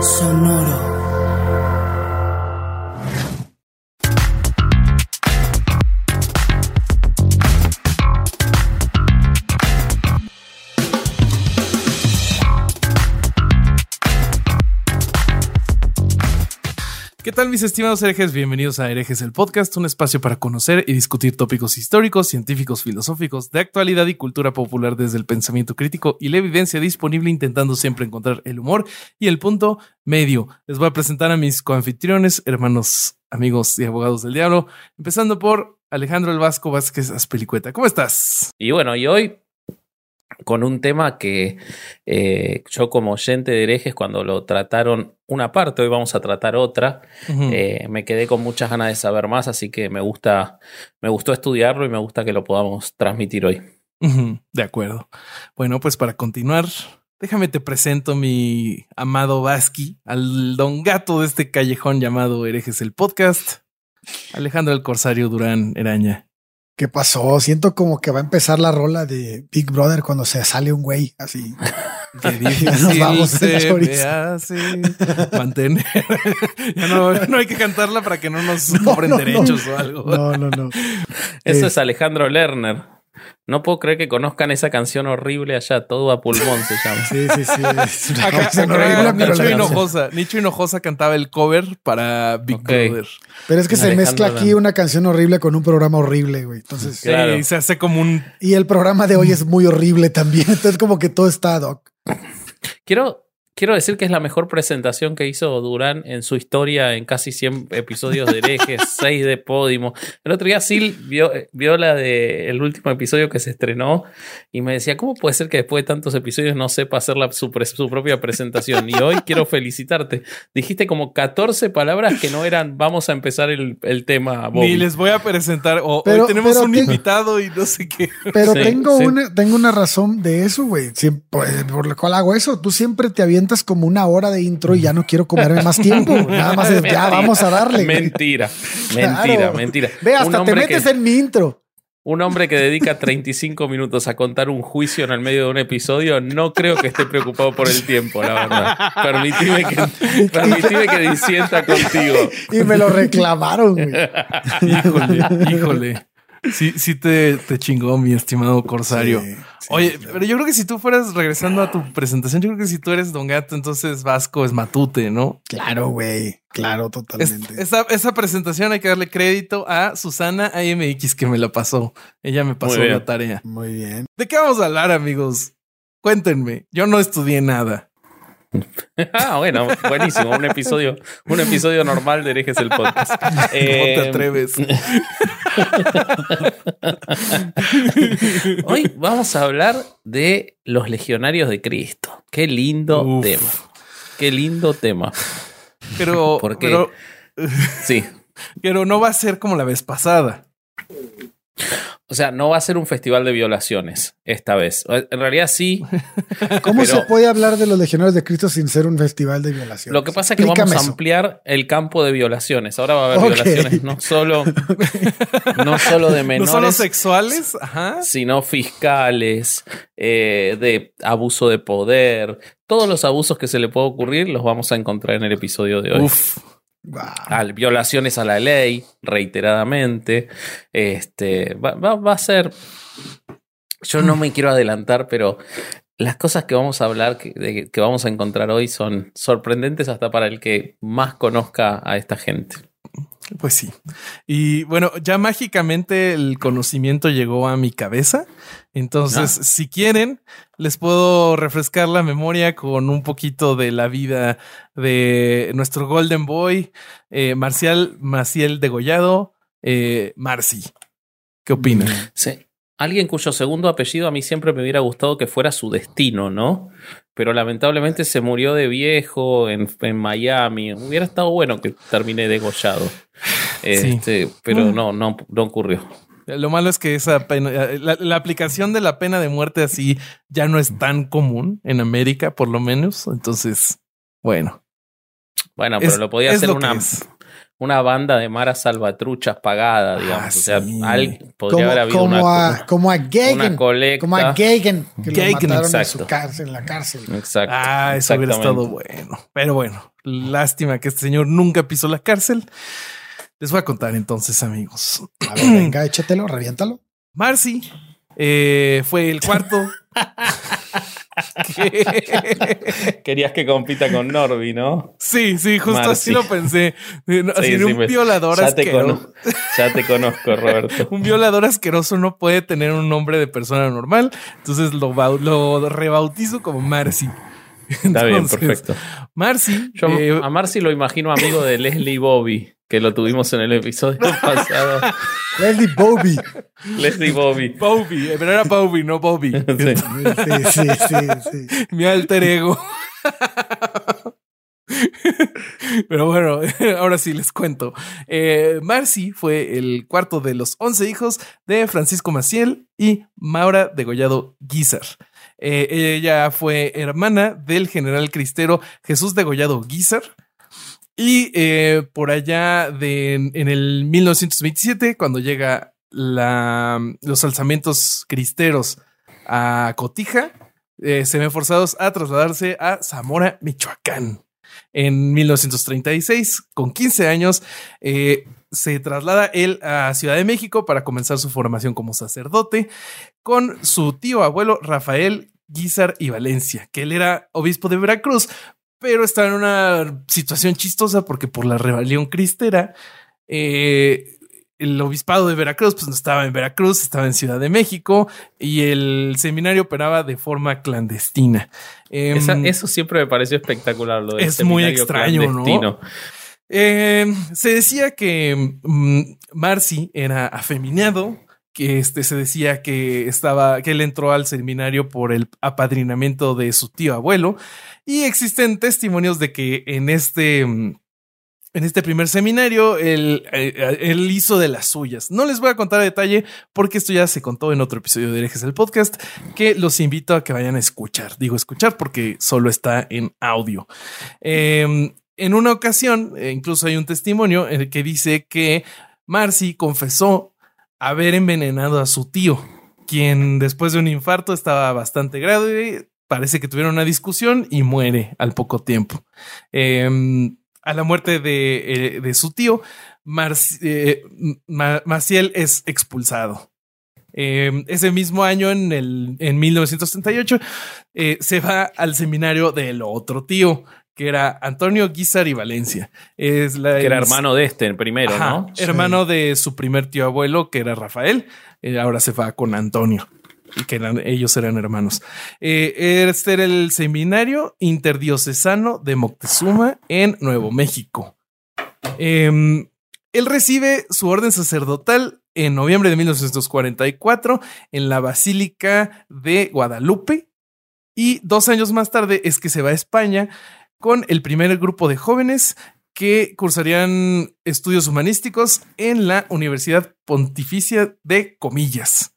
Sonoro. ¿Qué tal mis estimados herejes? Bienvenidos a Herejes el Podcast, un espacio para conocer y discutir tópicos históricos, científicos, filosóficos, de actualidad y cultura popular desde el pensamiento crítico y la evidencia disponible intentando siempre encontrar el humor y el punto medio. Les voy a presentar a mis coanfitriones, hermanos, amigos y abogados del diablo, empezando por Alejandro El Vasco Vázquez Aspelicueta. ¿Cómo estás? Y bueno, y hoy con un tema que eh, yo como oyente de herejes, cuando lo trataron una parte, hoy vamos a tratar otra, eh, me quedé con muchas ganas de saber más, así que me gusta, me gustó estudiarlo y me gusta que lo podamos transmitir hoy. De acuerdo. Bueno, pues para continuar, déjame te presento mi amado Vasqui, al don gato de este callejón llamado Herejes el Podcast, Alejandro el Corsario Durán Eraña. ¿Qué pasó? Siento como que va a empezar la rola de Big Brother cuando se sale un güey así. Que nos vamos se mantener. ya no, no, hay que cantarla para que no nos cobren derechos o algo. No, no, no. Eso es Alejandro Lerner. No puedo creer que conozcan esa canción horrible allá, todo a pulmón se llama. Sí, sí, sí. Nicho, Hinojosa, Nicho Hinojosa cantaba el cover para Big Brother. Pero es que se mezcla aquí una canción horrible con un programa horrible, güey. Entonces, sí, se hace como un. Y el programa de hoy es muy horrible también. Entonces, como que todo está, Doc. Quiero Quiero decir que es la mejor presentación que hizo Durán en su historia en casi 100 episodios de herejes, 6 de Podimo. El otro día Sil vio, vio la del último episodio que se estrenó y me decía, ¿cómo puede ser que después de tantos episodios no sepa hacer la, su, propia presentación? Y hoy quiero felicitarte. Dijiste como 14 palabras que no eran vamos a empezar el, tema. Ni les voy a presentar. O, hoy tenemos un invitado y no sé qué. Pero tengo, Una, tengo una razón de eso, güey. Por la cual hago eso. Tú siempre te avientas como una hora de intro y ya no quiero comerme más tiempo. Nada más es, ya vamos a darle. Mentira, mentira, mentira. Ve, hasta te metes en mi intro. Un hombre que dedica 35 minutos a contar un juicio en el medio de un episodio, no creo que esté preocupado por el tiempo, la verdad. Permitime que, permitime que disienta contigo. Y me lo reclamaron. híjole, híjole. Sí, sí te, te chingó, mi estimado Corsario. Oye, pero yo creo que si tú fueras regresando a tu presentación, yo creo que si tú eres Don Gato, entonces Vasco es Matute, ¿no? Claro, güey. Claro, totalmente. esa, esa, presentación hay que darle crédito a Susana AMX que me la pasó. Ella me pasó la tarea. Muy bien. ¿De qué vamos a hablar, amigos? Cuéntenme. Yo no estudié nada. ah, bueno, buenísimo. Un episodio, un episodio normal de Herejes el Podcast. ¿Cómo te eh, atreves? Hoy vamos a hablar de los legionarios de Cristo. Qué lindo tema. Qué lindo tema. Pero, Porque, sí. Pero no va a ser como la vez pasada. O sea, no va a ser un festival de violaciones esta vez. En realidad sí. ¿Cómo se puede hablar de los legionarios de Cristo sin ser un festival de violaciones? Lo que pasa es que vamos a ampliar el campo de violaciones. Ahora va a haber violaciones no solo, no solo de menores. No solo sexuales, sino fiscales, eh, de abuso de poder. Todos los abusos que se le puede ocurrir los vamos a encontrar en el episodio de hoy. Uf violaciones a la ley reiteradamente. Este va, a ser. Yo no me quiero adelantar, pero las cosas que vamos a hablar, que, de- que vamos a encontrar hoy, son sorprendentes hasta para el que más conozca a esta gente. Pues sí. Y bueno, ya mágicamente el conocimiento llegó a mi cabeza. Entonces, Ah. si quieren, les puedo refrescar la memoria con un poquito de la vida de nuestro Golden Boy, eh, Marcial Maciel Degollado, eh, Marcy. ¿Qué opinan? Sí. Alguien cuyo segundo apellido a mí siempre me hubiera gustado que fuera su destino, ¿no? Pero lamentablemente se murió de viejo en, en Miami. Hubiera estado bueno que termine degollado. Este, Pero Mm. no, no, no ocurrió. Lo malo es que esa pena, la, la aplicación de la pena de muerte así ya no es tan común en América, por lo menos. Entonces, bueno. Bueno, pero Es- lo podía hacer lo una. Una banda de maras salvatruchas pagada, digamos. Ah, o sea, sí. al- podría Como, haber habido como una, a, como a una Gagan. colecta. Como a Gagan, que Gagan, lo mataron en su cárcel, en la cárcel. Exacto. Ah, eso hubiera estado bueno. Pero bueno, lástima que este señor nunca pisó la cárcel. Les voy a contar entonces, amigos. A ver, venga, échatelo, reviéntalo. Marcy eh, fue el cuarto. que- Querías que compita con Norby, ¿no? Sí, sí, justo Marcy. así lo pensé. No, Sí, así, sí, un me- violador ya te, asqueroso. cono- ya te conozco, Roberto. Un violador asqueroso no puede tener un nombre de persona normal. Entonces lo, bau- lo rebautizo como Marcy. Está bien, Entonces, perfecto. Marcy. Yo eh, a Marcy lo imagino amigo de Leslie Bobby, que lo tuvimos en el episodio pasado. Leslie Bobby. Leslie Bobby. Bobby, eh, pero era Bobby, no Bobby. Sí. Sí, sí, sí, sí. Mi alter ego. Pero bueno, ahora sí les cuento. Eh, Marcy fue el cuarto de los 11 hijos de Francisco Maciel y Maura Degollado Guizar. Eh, ella fue hermana del general cristero Jesús Degollado Guizar. Y eh, por allá de, en el 1927, cuando llega la, los alzamientos cristeros a Cotija, eh, se ven forzados a trasladarse a Zamora, Michoacán. En 1936, con 15 años, eh, se traslada él a Ciudad de México para comenzar su formación como sacerdote con su tío abuelo Rafael Guizar y Valencia, que él era obispo de Veracruz, pero estaba en una situación chistosa porque por la rebelión cristera, eh, el obispado de Veracruz, pues no estaba en Veracruz, estaba en Ciudad de México y el seminario operaba de forma clandestina. Em, Esa- eso siempre me pareció espectacular. Lo del es muy extraño, ¿no? eh, se decía que mm, Marcy era afeminado, que este se decía que estaba, que él entró al seminario por el apadrinamiento de su tío abuelo, y existen testimonios de que en este mm, en este primer seminario, él, eh, él hizo de las suyas. No les voy a contar a detalle porque esto ya se contó en otro episodio de Herejes del Podcast, que los invito a que vayan a escuchar. Digo escuchar porque solo está en audio. Eh, en una ocasión, eh, incluso hay un testimonio en el que dice que Marcy confesó haber envenenado a su tío, quien después de un infarto estaba bastante grave. Parece que tuvieron una discusión y muere al poco tiempo. Eh, a la muerte de, eh, de su tío, Marci- eh, Ma- Maciel es expulsado. Eh, ese mismo año, en, el, en 1938, eh, se va al seminario del otro tío, que era Antonio Guizar y Valencia. Es la, Que era es- hermano de este, el primero, Ajá, ¿no? hermano de su primer tío abuelo, que era Rafael. Eh, ahora se va con Antonio. Y que eran, ellos eran hermanos. Eh, este era el seminario interdiocesano de Moctezuma en Nuevo México. Em, él recibe su orden sacerdotal en noviembre de 1944 en la Basílica de Guadalupe. Y dos años más tarde es que se va a España con el primer grupo de jóvenes que cursarían estudios humanísticos en la Universidad Pontificia de Comillas.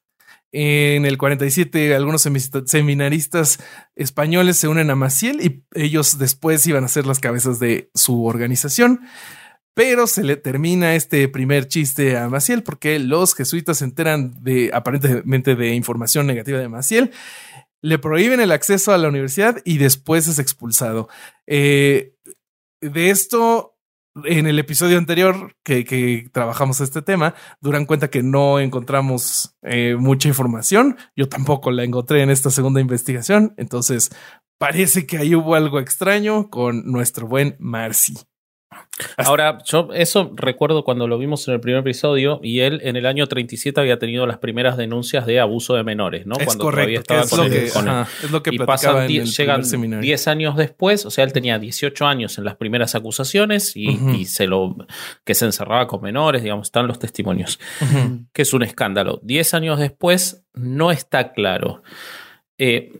En el 47, algunos semi- seminaristas españoles se unen a Maciel y ellos después iban a ser las cabezas de su organización. Pero se le termina este primer chiste a Maciel porque los jesuitas se enteran de aparentemente de información negativa de Maciel, le prohíben el acceso a la universidad y después es expulsado. Eh, de esto en el episodio anterior que, trabajamos este tema, Duran cuenta que no encontramos eh, mucha información. Yo tampoco la encontré en esta segunda investigación. Entonces, parece que ahí hubo algo extraño con nuestro buen Marcy. Ahora, yo eso recuerdo cuando lo vimos en el primer episodio y él en el año 37 había tenido las primeras denuncias de abuso de menores, ¿no? Es cuando correcto, todavía estaba es con lo el- que- con ajá, es lo que y platicaba pasan en die- el llegan primer seminario. 10 años después, o sea, él tenía 18 años en las primeras acusaciones y, se lo que se encerraba con menores, digamos, están los testimonios, que es un escándalo. 10 años después no está claro. Eh,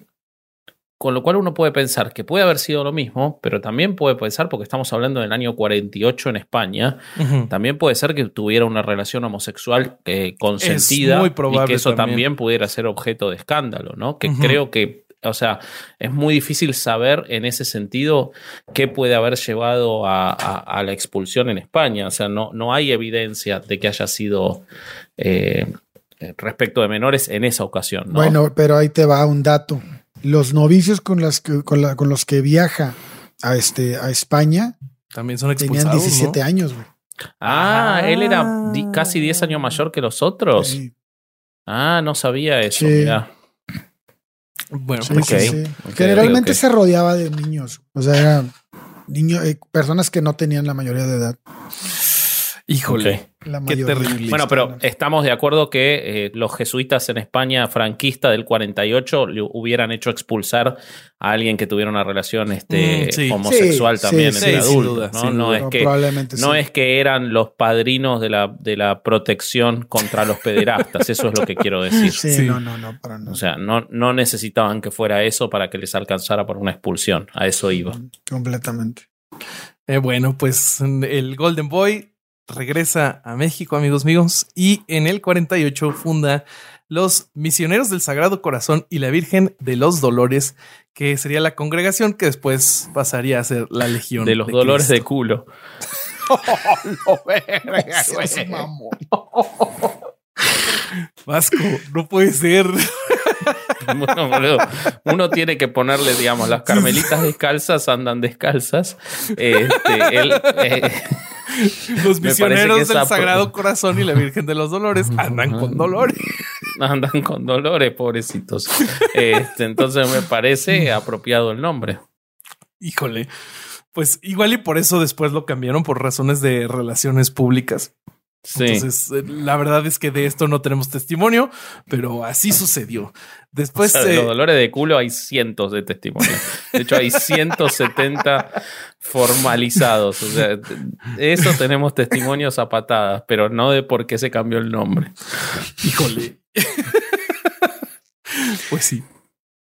con lo cual uno puede pensar que puede haber sido lo mismo, pero también puede pensar, porque estamos hablando del año 48 en España, también puede ser que tuviera una relación homosexual eh, consentida Es muy y que eso también. también. pudiera ser objeto de escándalo, ¿no? Que creo que, o sea, es muy difícil saber en ese sentido qué puede haber llevado a, a- a la expulsión en España. O sea, no, no hay evidencia de que haya sido eh, respecto de menores en esa ocasión, ¿no? Bueno, pero ahí te va un dato. Los novicios con, las que, con, la- con los que viaja a, este, a España También son tenían expulsados. 17 ¿no? años, güey. Ah, Ah. él era di- casi 10 años mayor que los otros. Sí, Ah, no sabía eso. Sí. mirá. Bueno, sí, Ok, sí, sí. ok, Generalmente se rodeaba de niños. O sea, eran niños, eh, personas que no tenían la mayoría de edad. Híjole. Ok. La Qué terrible. Bueno, pero estamos de acuerdo que eh, los jesuitas en España franquista del 48 le hubieran hecho expulsar a alguien que tuviera una relación este, Mm, sí. homosexual Sí, también sí, entre adultos. duda, ¿no? No duda. es No, que, no es que eran los padrinos de la, de la protección contra los pederastas, eso es lo que quiero decir. Sí, Sí. no, no, no, para nada. O sea, no, no necesitaban que fuera eso para que les alcanzara por una expulsión. A eso iba. Completamente. Eh, bueno, pues el Golden Boy regresa a México, amigos míos, y en el 48 funda los Misioneros del Sagrado Corazón y la Virgen de los Dolores, que sería la congregación que después pasaría a ser la Legión De los dolores de culo. Seas mamón. Vasco, no puede ser. Bueno, boludo, uno tiene que ponerle, digamos, las carmelitas descalzas andan descalzas. Este, él, eh, Los misioneros del Sagrado Corazón y la Virgen de los Dolores andan con dolores. andan con dolores, pobrecitos. Este, entonces me parece apropiado el nombre. Híjole. Pues igual y por eso después lo cambiaron por razones de relaciones públicas. Sí. Entonces, eh, la verdad es que de esto no tenemos testimonio, pero así sucedió. Después, O sea, de eh, los dolores de culo hay cientos de testimonios. De hecho, hay 170 formalizados. O sea, eso tenemos testimonios a patadas, pero no de por qué se cambió el nombre. híjole. pues sí.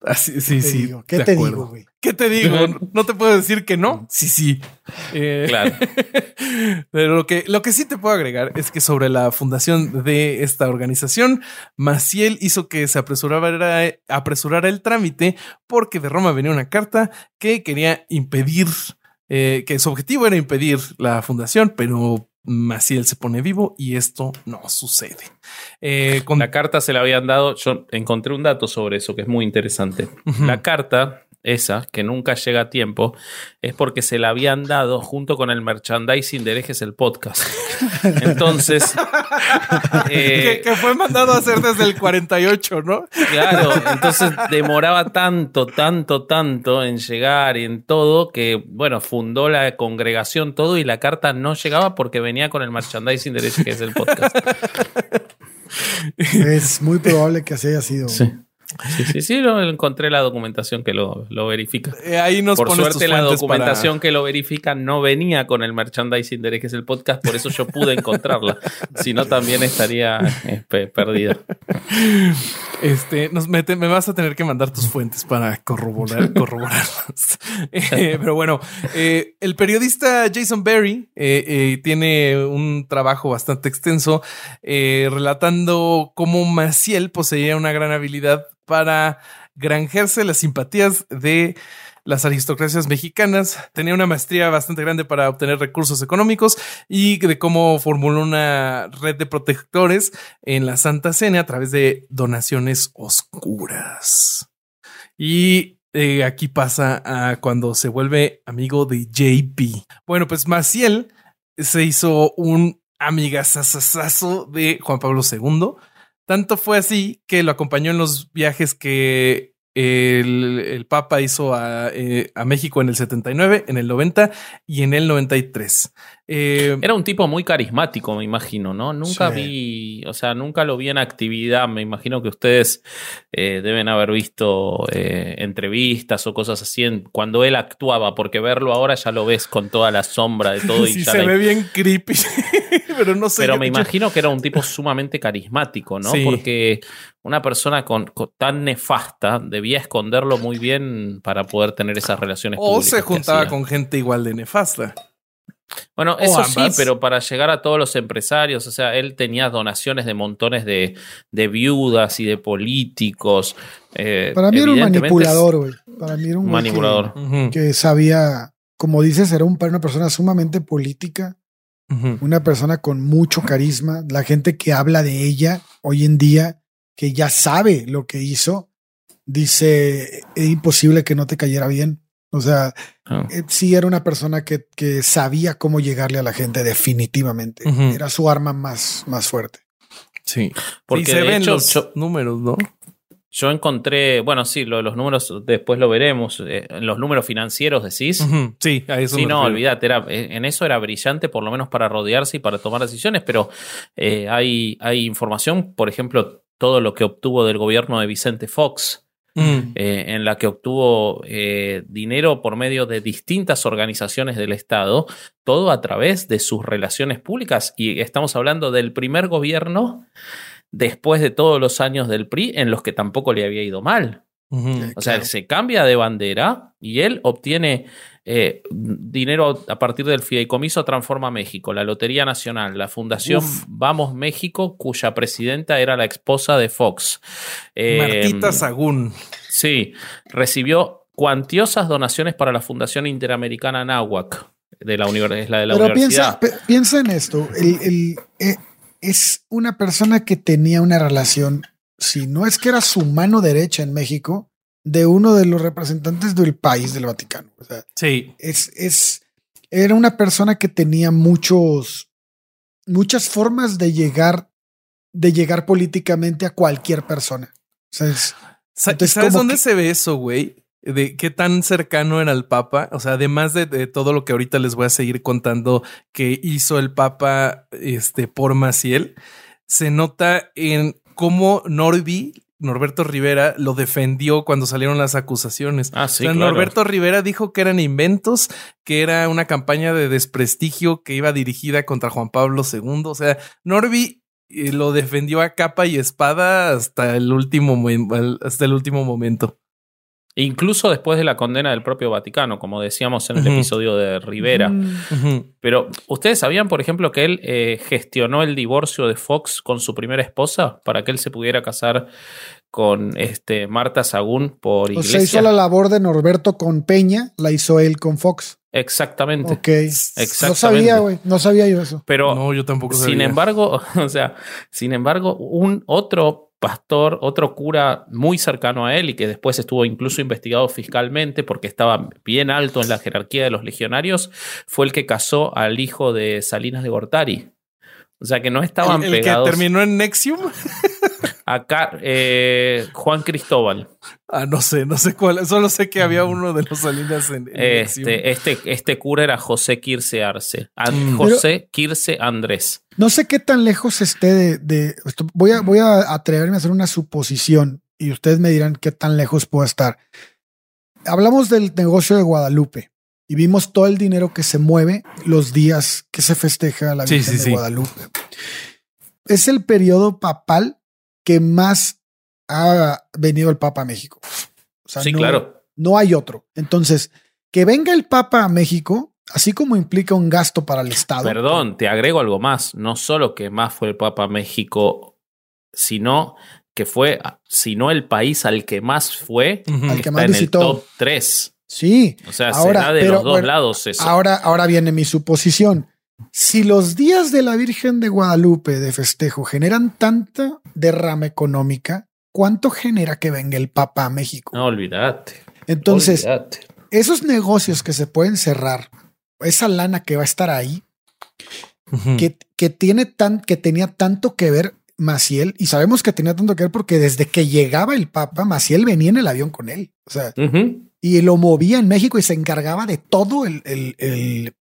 Así, sí, ¿Qué sí. digo? ¿Qué de te acuerdo. digo, güey? ¿Qué te digo? No te puedo decir que no. Sí, sí. Eh, Claro. Pero lo que, lo que sí te puedo agregar es que sobre la fundación de esta organización, Maciel hizo que se apresurara, apresurara el trámite porque de Roma venía una carta que quería impedir, eh, que su objetivo era impedir la fundación, pero Maciel se pone vivo y esto no sucede. Eh, con- La carta se la habían dado. Yo encontré un dato sobre eso que es muy interesante. La carta, esa, que nunca llega a tiempo, es porque se la habían dado junto con el merchandising de Herejes el podcast. Entonces, que, eh, que fue mandado a hacer desde el 48, ¿no? claro, entonces demoraba tanto, tanto, tanto en llegar y en todo que, bueno, fundó la congregación todo y la carta no llegaba porque venía con el merchandising de Herejes el podcast. Es muy probable que así haya sido. Sí. Sí, sí, sí, lo encontré la documentación que lo, lo verifica. Eh, ahí nos Por suerte la documentación que lo verifica no venía con el merchandising de que es el podcast, por eso yo pude encontrarla. si no, también estaría eh, pe- perdida. este, nos mete, me vas a tener que mandar tus fuentes para corroborar, corroborarlas. Eh, pero bueno, eh, el periodista Jason Berry tiene un trabajo bastante extenso relatando cómo Maciel poseía una gran habilidad para granjearse las simpatías de las aristocracias mexicanas. Tenía una maestría bastante grande para obtener recursos económicos y de cómo formuló una red de protectores en la Santa Cena a través de donaciones oscuras. Y eh, aquí pasa a cuando se vuelve amigo de JP. Bueno, pues Maciel se hizo un amigazazazo de Juan Pablo II. Tanto fue así que lo acompañó en los viajes que el, el Papa hizo a, eh, a, México en el 79, en el 90 y en el 93. Eh, Era un tipo muy carismático, me imagino, ¿no? Nunca sí. vi, o sea, nunca lo vi en actividad. Me imagino que ustedes eh, deben haber visto eh, entrevistas o cosas así en, cuando él actuaba, porque verlo ahora ya lo ves con toda la sombra de todo. sí, y ya se la... ve bien creepy, pero no sé. Pero me imagino que era un tipo sumamente carismático, ¿no? Sí. Porque una persona con, con, tan nefasta debía esconderlo muy bien para poder tener esas relaciones o públicas. se juntaba con gente igual de nefasta. Bueno, eso sí, pero para llegar a todos los empresarios, o sea, él tenía donaciones de montones de, de viudas y de políticos. Eh, para mí era un manipulador, güey. Para mí era un manipulador. Que, uh -huh. que, sabía, como dices, era un, una persona sumamente política, uh -huh. una persona con mucho carisma. La gente que habla de ella hoy en día, que ya sabe lo que hizo, dice, es imposible que no te cayera bien. O sea, oh. eh, sí era una persona que, que, sabía cómo llegarle a la gente definitivamente. Uh -huh. Era su arma más, más fuerte. Sí. Porque sí, se ven hecho, los yo, números, ¿no? Yo encontré, bueno, sí, lo, los números después lo veremos. Eh, en los números financieros decís. Uh -huh. Sí, a eso Sí, me no, olvídate, era, eh, en eso era brillante, por lo menos para rodearse y para tomar decisiones, pero eh, hay, hay información, por ejemplo, todo lo que obtuvo del gobierno de Vicente Fox. Mm. Eh, en la que obtuvo eh, dinero por medio de distintas organizaciones del Estado, todo a través de sus relaciones públicas. Y estamos hablando del primer gobierno después de todos los años del PRI en los que tampoco le había ido mal. Uh -huh. O sea, él se cambia de bandera y él obtiene eh, dinero a partir del fideicomiso Transforma México, la Lotería Nacional, la Fundación Uf. Vamos México, cuya presidenta era la esposa de Fox. Eh, Martita Sagún. Sí, recibió cuantiosas donaciones para la Fundación Interamericana Náhuac, de la, es la de la Pero universidad. Piensa, piensa en esto, el, el, eh, es una persona que tenía una relación, si no es que era su mano derecha en México, de uno de los representantes del país del Vaticano. O sea, sí. Es, es, era una persona que tenía muchos, muchas formas de llegar, de llegar políticamente a cualquier persona. O sea, es, entonces, ¿Sabes dónde que... se ve eso, güey? De qué tan cercano era el Papa. O sea, además de, de, todo lo que ahorita les voy a seguir contando que hizo el Papa este, por Maciel, se nota en cómo Norby Norberto Rivera lo defendió cuando salieron las acusaciones. Ah, sí, o sea, claro. Norberto Rivera dijo que eran inventos, que era una campaña de desprestigio que iba dirigida contra Juan Pablo II. O sea, Norby eh, lo defendió a capa y espada hasta el último, hasta el último momento. Incluso después de la condena del propio Vaticano, como decíamos en el uh -huh. episodio de Rivera. Uh -huh. Pero, ¿ustedes sabían, por ejemplo, que él eh, gestionó el divorcio de Fox con su primera esposa para que él se pudiera casar con este, Marta Sagún por o iglesia? sea, hizo la labor de Norberto con Peña, la hizo él con Fox. Exactamente. Ok. Exactamente. No sabía, güey. No sabía yo eso. Pero, no, yo tampoco sabía. Sin embargo, o sea, sin embargo, un otro pastor, otro cura muy cercano a él y que después estuvo incluso investigado fiscalmente porque estaba bien alto en la jerarquía de los legionarios, fue el que casó al hijo de Salinas de Gortari. O sea que no estaban ¿El, el pegados. que terminó en Nexium? Acá, eh, Juan Cristóbal. Ah, no sé, no sé cuál. Solo sé que había uno de los Salinas en, en este, este, este, cura era José Kirce Arce. Mm. José Kirce Andrés. No sé qué tan lejos esté de. de esto, voy, a, voy a atreverme a hacer una suposición y ustedes me dirán qué tan lejos puedo estar. Hablamos del negocio de Guadalupe y vimos todo el dinero que se mueve los días que se festeja la Virgen sí, sí, de sí. Guadalupe. Es el periodo papal que más ha venido el Papa a México. O sea, sí, no, claro. No hay otro. Entonces, que venga el Papa a México, así como implica un gasto para el Estado. Perdón, te agrego algo más. No solo que más fue el Papa a México, sino que fue, si no el país al que más fue, uh -huh. al que está más en visitó. el top 3. Sí. O sea, ahora, será de pero, los dos bueno, lados eso. Ahora, ahora viene mi suposición. Si los días de la Virgen de Guadalupe de festejo generan tanta derrama económica, ¿cuánto genera que venga el Papa a México? No, olvídate. Entonces, esos negocios que se pueden cerrar, esa lana que va a estar ahí, que, que, tiene tan, que tenía tanto que ver Maciel, y sabemos que tenía tanto que ver porque desde que llegaba el Papa, Maciel venía en el avión con él. O sea, y lo movía en México y se encargaba de todo el, el,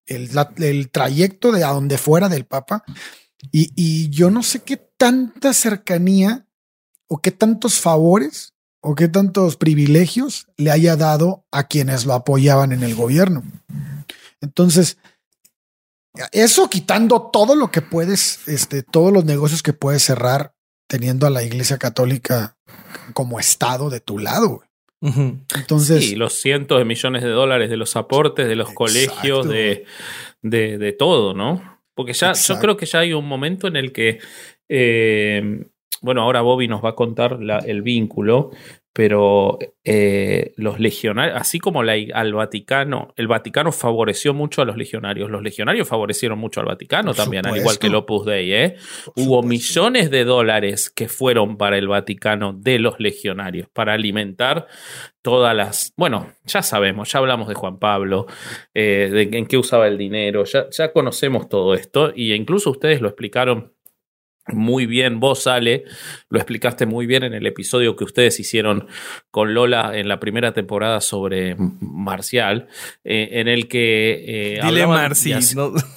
el, el trayecto de a donde fuera del Papa. Y, y, yo no sé qué tanta cercanía o qué tantos favores o qué tantos privilegios le haya dado a quienes lo apoyaban en el gobierno. Entonces, eso quitando todo lo que puedes, este, todos los negocios que puedes cerrar teniendo a la Iglesia Católica como Estado de tu lado. Entonces, sí, los cientos de millones de dólares de los aportes de los colegios, de, de, de, todo, ¿no? Porque ya yo creo que ya hay un momento en el que eh, bueno, ahora Bobby nos va a contar el vínculo, pero eh, los legionarios, así como la, al Vaticano, el Vaticano favoreció mucho a los legionarios, los legionarios favorecieron mucho al Vaticano también, al igual que el Opus Dei. ¿eh? Hubo millones de dólares que fueron para el Vaticano de los legionarios, para alimentar todas las... Bueno, ya sabemos, ya hablamos de Juan Pablo, eh, de en qué usaba el dinero, ya, ya conocemos todo esto, y incluso ustedes lo explicaron muy bien, vos Ale, lo explicaste muy bien en el episodio que ustedes hicieron con Lola en la primera temporada sobre Marcial, eh, en el que... Eh, Dile Marci,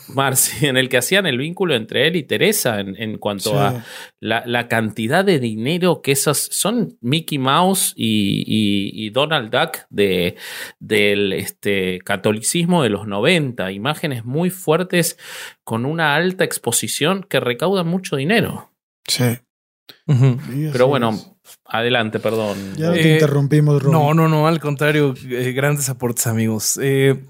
Marci, en el que hacían el vínculo entre él y Teresa en, cuanto a la, cantidad de dinero que esas son Mickey Mouse y, Donald Duck de, del este, catolicismo de los 90, imágenes muy fuertes con una alta exposición que recaudan mucho dinero. Sí. Pero bueno, adelante, perdón. Ya te eh, interrumpimos, No, no, no, al contrario, eh, grandes aportes, amigos. Eh,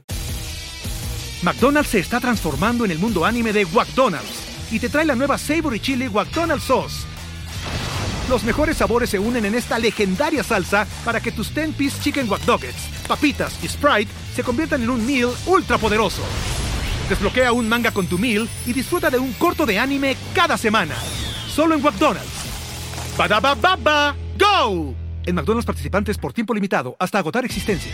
McDonald's se está transformando en el mundo anime de McDonald's y te trae la nueva Savory Chili McDonald's Sauce. Los mejores sabores se unen en esta legendaria salsa para que tus 10-piece chicken wack papitas y Sprite se conviertan en un meal ultra poderoso. Desbloquea un manga con tu meal y disfruta de un corto de anime cada semana. Solo en McDonald's. baba ¡Go! En McDonald's participantes por tiempo limitado hasta agotar existencias.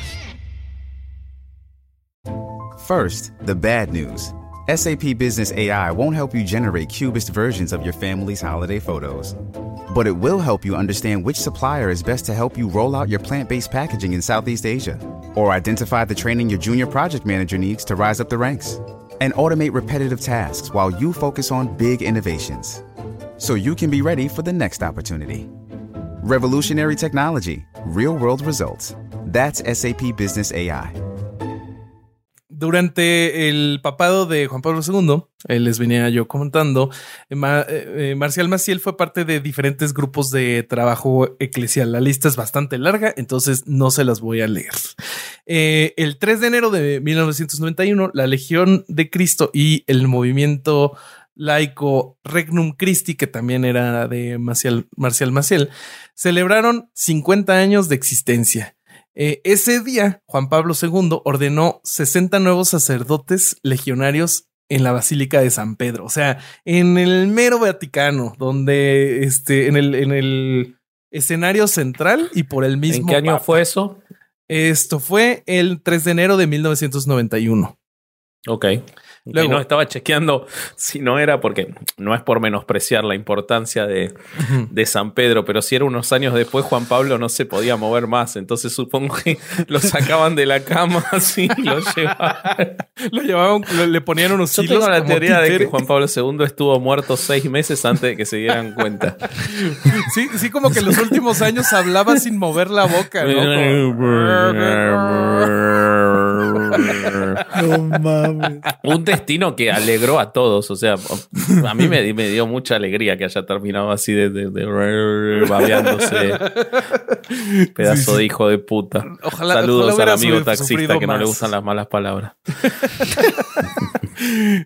First, the bad news. SAP Business AI won't help you generate cubist versions of your family's holiday photos. But it will help you understand which supplier is best to help you roll out your plant based packaging in Southeast Asia, or identify the training your junior project manager needs to rise up the ranks and automate repetitive tasks while you focus on big innovations. So you can be ready for the next opportunity. Revolutionary technology, real world results. That's SAP Business AI. Durante el papado de Juan Pablo II, eh, les venía yo comentando, eh, eh, Marcial Maciel fue parte de diferentes grupos de trabajo eclesial. La lista es bastante larga, entonces no se las voy a leer. el 3 de enero de 1991, la Legión de Cristo y el movimiento laico Regnum Christi, que también era de Marcial Maciel, celebraron 50 años de existencia. Eh, ese día, Juan Pablo II ordenó 60 nuevos sacerdotes legionarios en la Basílica de San Pedro, o sea, en el mero Vaticano, donde este, en el, en el escenario central y por el mismo. ¿En qué año fue eso? Esto fue el 3 de enero de 1991. Ok. Luego, no estaba chequeando si no era porque no es por menospreciar la importancia de, de, San Pedro, pero si era unos años después, Juan Pablo no se podía mover más. Entonces supongo que lo sacaban de la cama así lo llevaban. lo llevaban, le ponían unos Yo tengo la teoría de que Juan Pablo II estuvo muerto seis meses antes de que se dieran cuenta. sí, sí, como que en los últimos años hablaba sin mover la boca, ¿no? no mames. Un destino que alegró a todos. O sea, a mí me, me dio mucha alegría que haya terminado así de, de, babeándose. Pedazo de hijo de puta. Saludos al amigo taxista que no le gustan las malas palabras.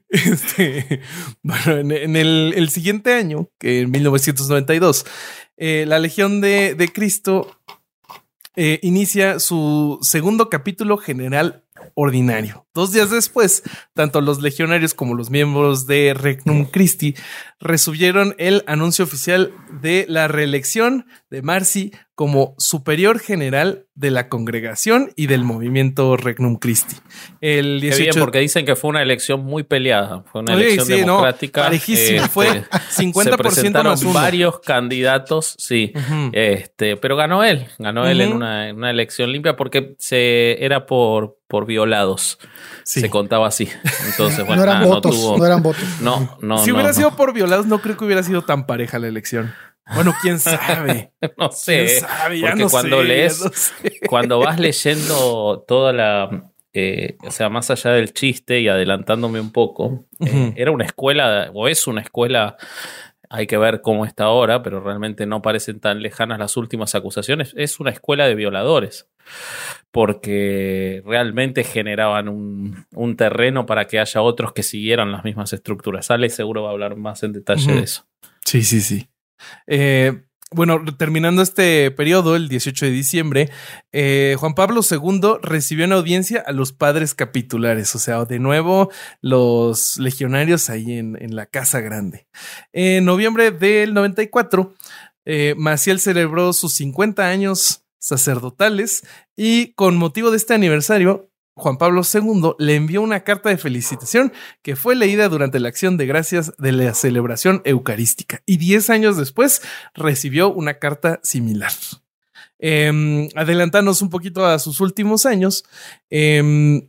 Este, bueno, en, el, siguiente año, que en 1992, eh, la Legión de, de Cristo eh, inicia su segundo capítulo general ordinario. Dos días después, tanto los legionarios como los miembros de Regnum Christi recibieron el anuncio oficial de la reelección de Marcy como superior general de la congregación y del movimiento Regnum Christi. El 18 Qué bien, porque dicen que fue una elección muy peleada. Fue una elección sí, no, democrática. parejísimo. Este, Fue se 50% presentaron más uno. varios candidatos, sí. Este, pero ganó él, ganó él en una, en una elección limpia porque se era por, por violados. Sí. Se contaba así. Entonces, bueno, no eran nada, votos, no tuvo. no eran votos. No, no, si no, hubiera no. sido por violados, no creo que hubiera sido tan pareja la elección. Bueno, quién sabe. No ¿Quién sé. sabe? Ya porque no cuando sé, lees, ya no sé. cuando vas leyendo toda la. eh, o sea, más allá del chiste y adelantándome un poco, eh, era una escuela, o es una escuela. Hay que ver cómo está ahora, pero realmente no parecen tan lejanas las últimas acusaciones. Es una escuela de violadores, porque realmente generaban un, un terreno para que haya otros que siguieran las mismas estructuras. Ale seguro va a hablar más en detalle de eso. Sí, sí, sí. Eh, bueno, terminando este periodo, el 18 de diciembre, eh, Juan Pablo II recibió en audiencia a los padres capitulares, o sea, de nuevo los legionarios ahí en, la Casa Grande. En noviembre del 94, eh, Maciel celebró sus 50 años sacerdotales y con motivo de este aniversario, Juan Pablo II le envió una carta de felicitación que fue leída durante la acción de gracias de la celebración eucarística y 10 años después recibió una carta similar. Em, adelantarnos un poquito a sus últimos años, em,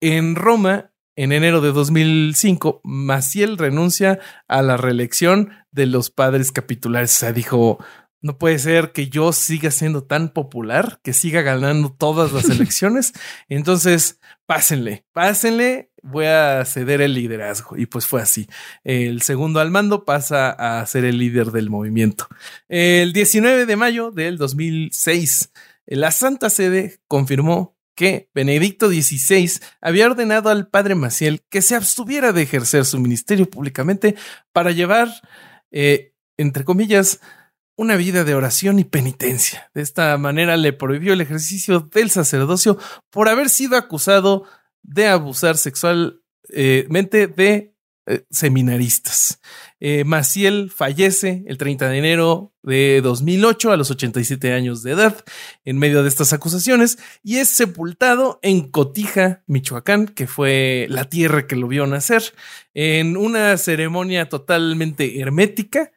en Roma, en enero de 2005, Maciel renuncia a la reelección de los padres capitulares. O sea, dijo, no puede ser que yo siga siendo tan popular, que siga ganando todas las elecciones. Entonces, pásenle, pásenle, voy a ceder el liderazgo. Y pues fue así. El segundo al mando pasa a ser el líder del movimiento. El 19 de mayo del 2006, la Santa Sede confirmó que Benedicto XVI había ordenado al padre Maciel que se abstuviera de ejercer su ministerio públicamente para llevar, eh, entre comillas, una vida de oración y penitencia. De esta manera le prohibió el ejercicio del sacerdocio por haber sido acusado de abusar sexualmente de eh, seminaristas. Eh, Maciel fallece el 30 de enero de 2008 a los 87 años de edad en medio de estas acusaciones y es sepultado en Cotija, Michoacán, que fue la tierra que lo vio nacer, en una ceremonia totalmente hermética.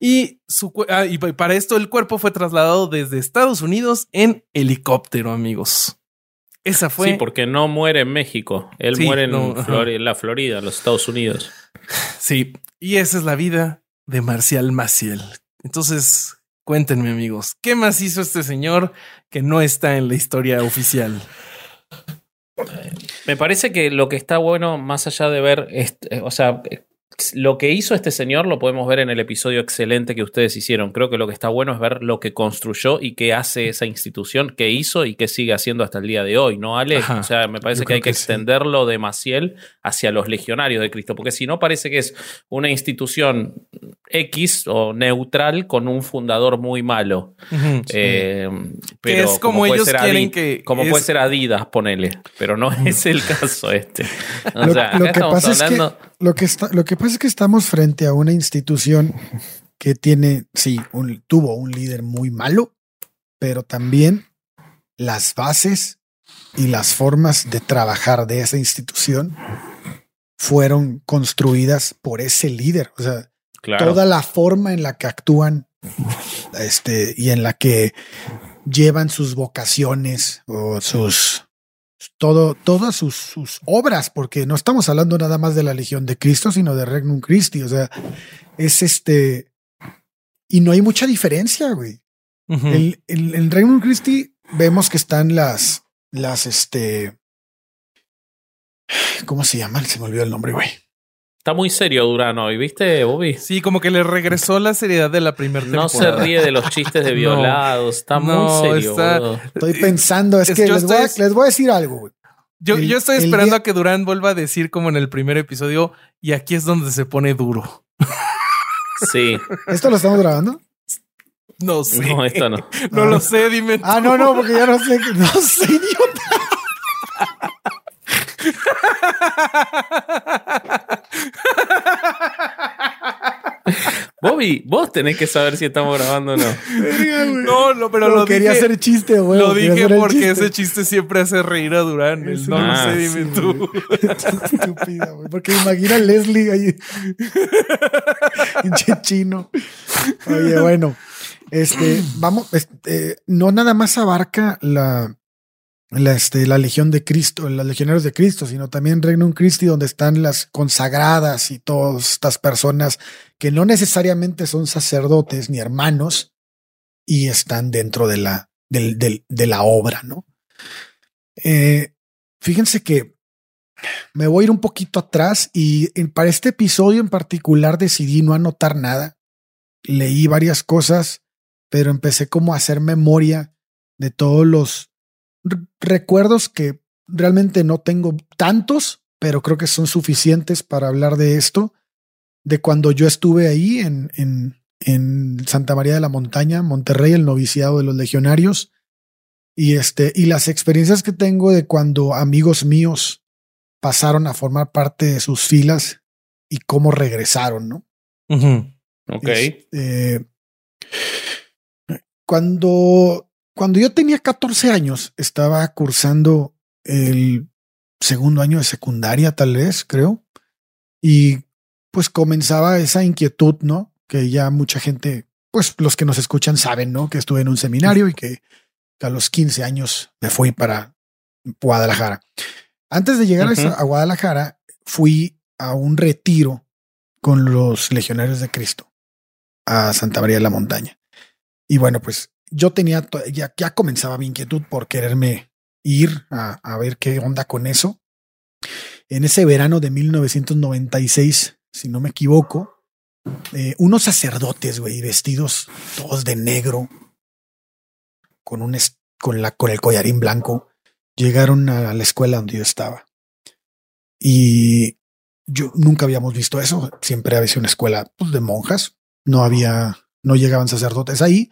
Y, su, ah, y pa- para esto el cuerpo fue trasladado desde Estados Unidos en helicóptero, amigos. Esa fue. Sí, porque no muere en México. Él Sí, muere en, no. Flor- la Florida, en los Estados Unidos. Sí, y esa es la vida de Marcial Maciel. Entonces, cuéntenme, amigos, ¿qué más hizo este señor que no está en la historia oficial? Me parece que lo que está bueno, más allá de ver, este, o sea, lo que hizo este señor lo podemos ver en el episodio excelente que ustedes hicieron. Creo que lo que está bueno es ver lo que construyó y qué hace esa institución, qué hizo y qué sigue haciendo hasta el día de hoy, ¿no, Ale? Ajá, o sea, me parece que hay que, que sí. extenderlo de Maciel hacia los legionarios de Cristo, porque si no parece que es una institución X o neutral con un fundador muy malo. Eh, pero es como puede ellos quieren que Como es- puede ser Adidas, ponele. Pero no es el caso este. O Lo, sea, lo acá que estamos pasa es que, hablando. lo, que está, lo que pasa es que estamos frente a una institución que tiene, sí, un, tuvo un líder muy malo, pero también las bases y las formas de trabajar de esa institución fueron construidas por ese líder. O sea, Claro. toda la forma en la que actúan este, y en la que llevan sus vocaciones o sus todo, todas sus, sus obras, porque no estamos hablando nada más de la Legión de Cristo, sino de Regnum Christi. O sea, es este. Y no hay mucha diferencia, güey. Ujú. El, el, en Regnum Christi vemos que están las, las, este. ¿Cómo se llaman? Se me olvidó el nombre, güey. Está muy serio Durán hoy, ¿viste, Bobby? Sí, como que le regresó la seriedad de la primera No temporada. se ríe de los chistes de No. violados. Está No, muy serio. está-. Estoy pensando, es, es- que les voy, a, les voy a decir algo, güey. Yo, el- yo estoy esperando día- a que Durán vuelva a decir como en el primer episodio, y aquí es donde se pone duro. Sí. ¿Esto lo estamos grabando? No sé. No, esto no. No lo sé, dime. Ah, no, no, porque ya no sé, no sé, idiota. Bobby, vos tenés que saber si estamos grabando o no. No, no, pero lo quería dije. hacer chiste, güey. Lo dije porque chiste. ese chiste siempre hace reír a Durán. El no Ah, lo sé, sí, dime tú. Estúpida, güey. Porque imagina a Leslie ahí. Pinche chino. Oye, bueno. Este, vamos, este, no nada más abarca la, la, este, la Legión de Cristo, las legionarios de Cristo, sino también Regnum Christi, donde están las consagradas y todas estas personas que no necesariamente son sacerdotes ni hermanos y están dentro de la, de la obra, ¿no? Eh, fíjense que me voy a ir un poquito atrás y para este episodio en particular decidí no anotar nada. Leí varias cosas, pero empecé como a hacer memoria de todos los recuerdos que realmente no tengo tantos, pero creo que son suficientes para hablar de esto, de cuando yo estuve ahí en, en, en Santa María de la Montaña, Monterrey, el noviciado de los legionarios, y este, y las experiencias que tengo de cuando amigos míos pasaron a formar parte de sus filas y cómo regresaron, ¿no? Ok. Este, cuando, cuando yo tenía 14 años, estaba cursando el segundo año de secundaria, tal vez, creo. Y pues comenzaba esa inquietud, ¿no? Que ya mucha gente, pues los que nos escuchan saben, ¿no? Que estuve en un seminario y que a los 15 años me fui para Guadalajara. Antes de llegar a Guadalajara, fui a un retiro con los legionarios de Cristo a Santa María de la Montaña. Y bueno, pues yo tenía, ya, comenzaba mi inquietud por quererme ir a, ver qué onda con eso. En ese verano de 1996, si no me equivoco, eh, unos sacerdotes, güey, vestidos todos de negro, con un con la con el collarín blanco, llegaron a la escuela donde yo estaba. Y yo nunca habíamos visto eso. Siempre había sido una escuela pues, de monjas. No había, no llegaban sacerdotes ahí.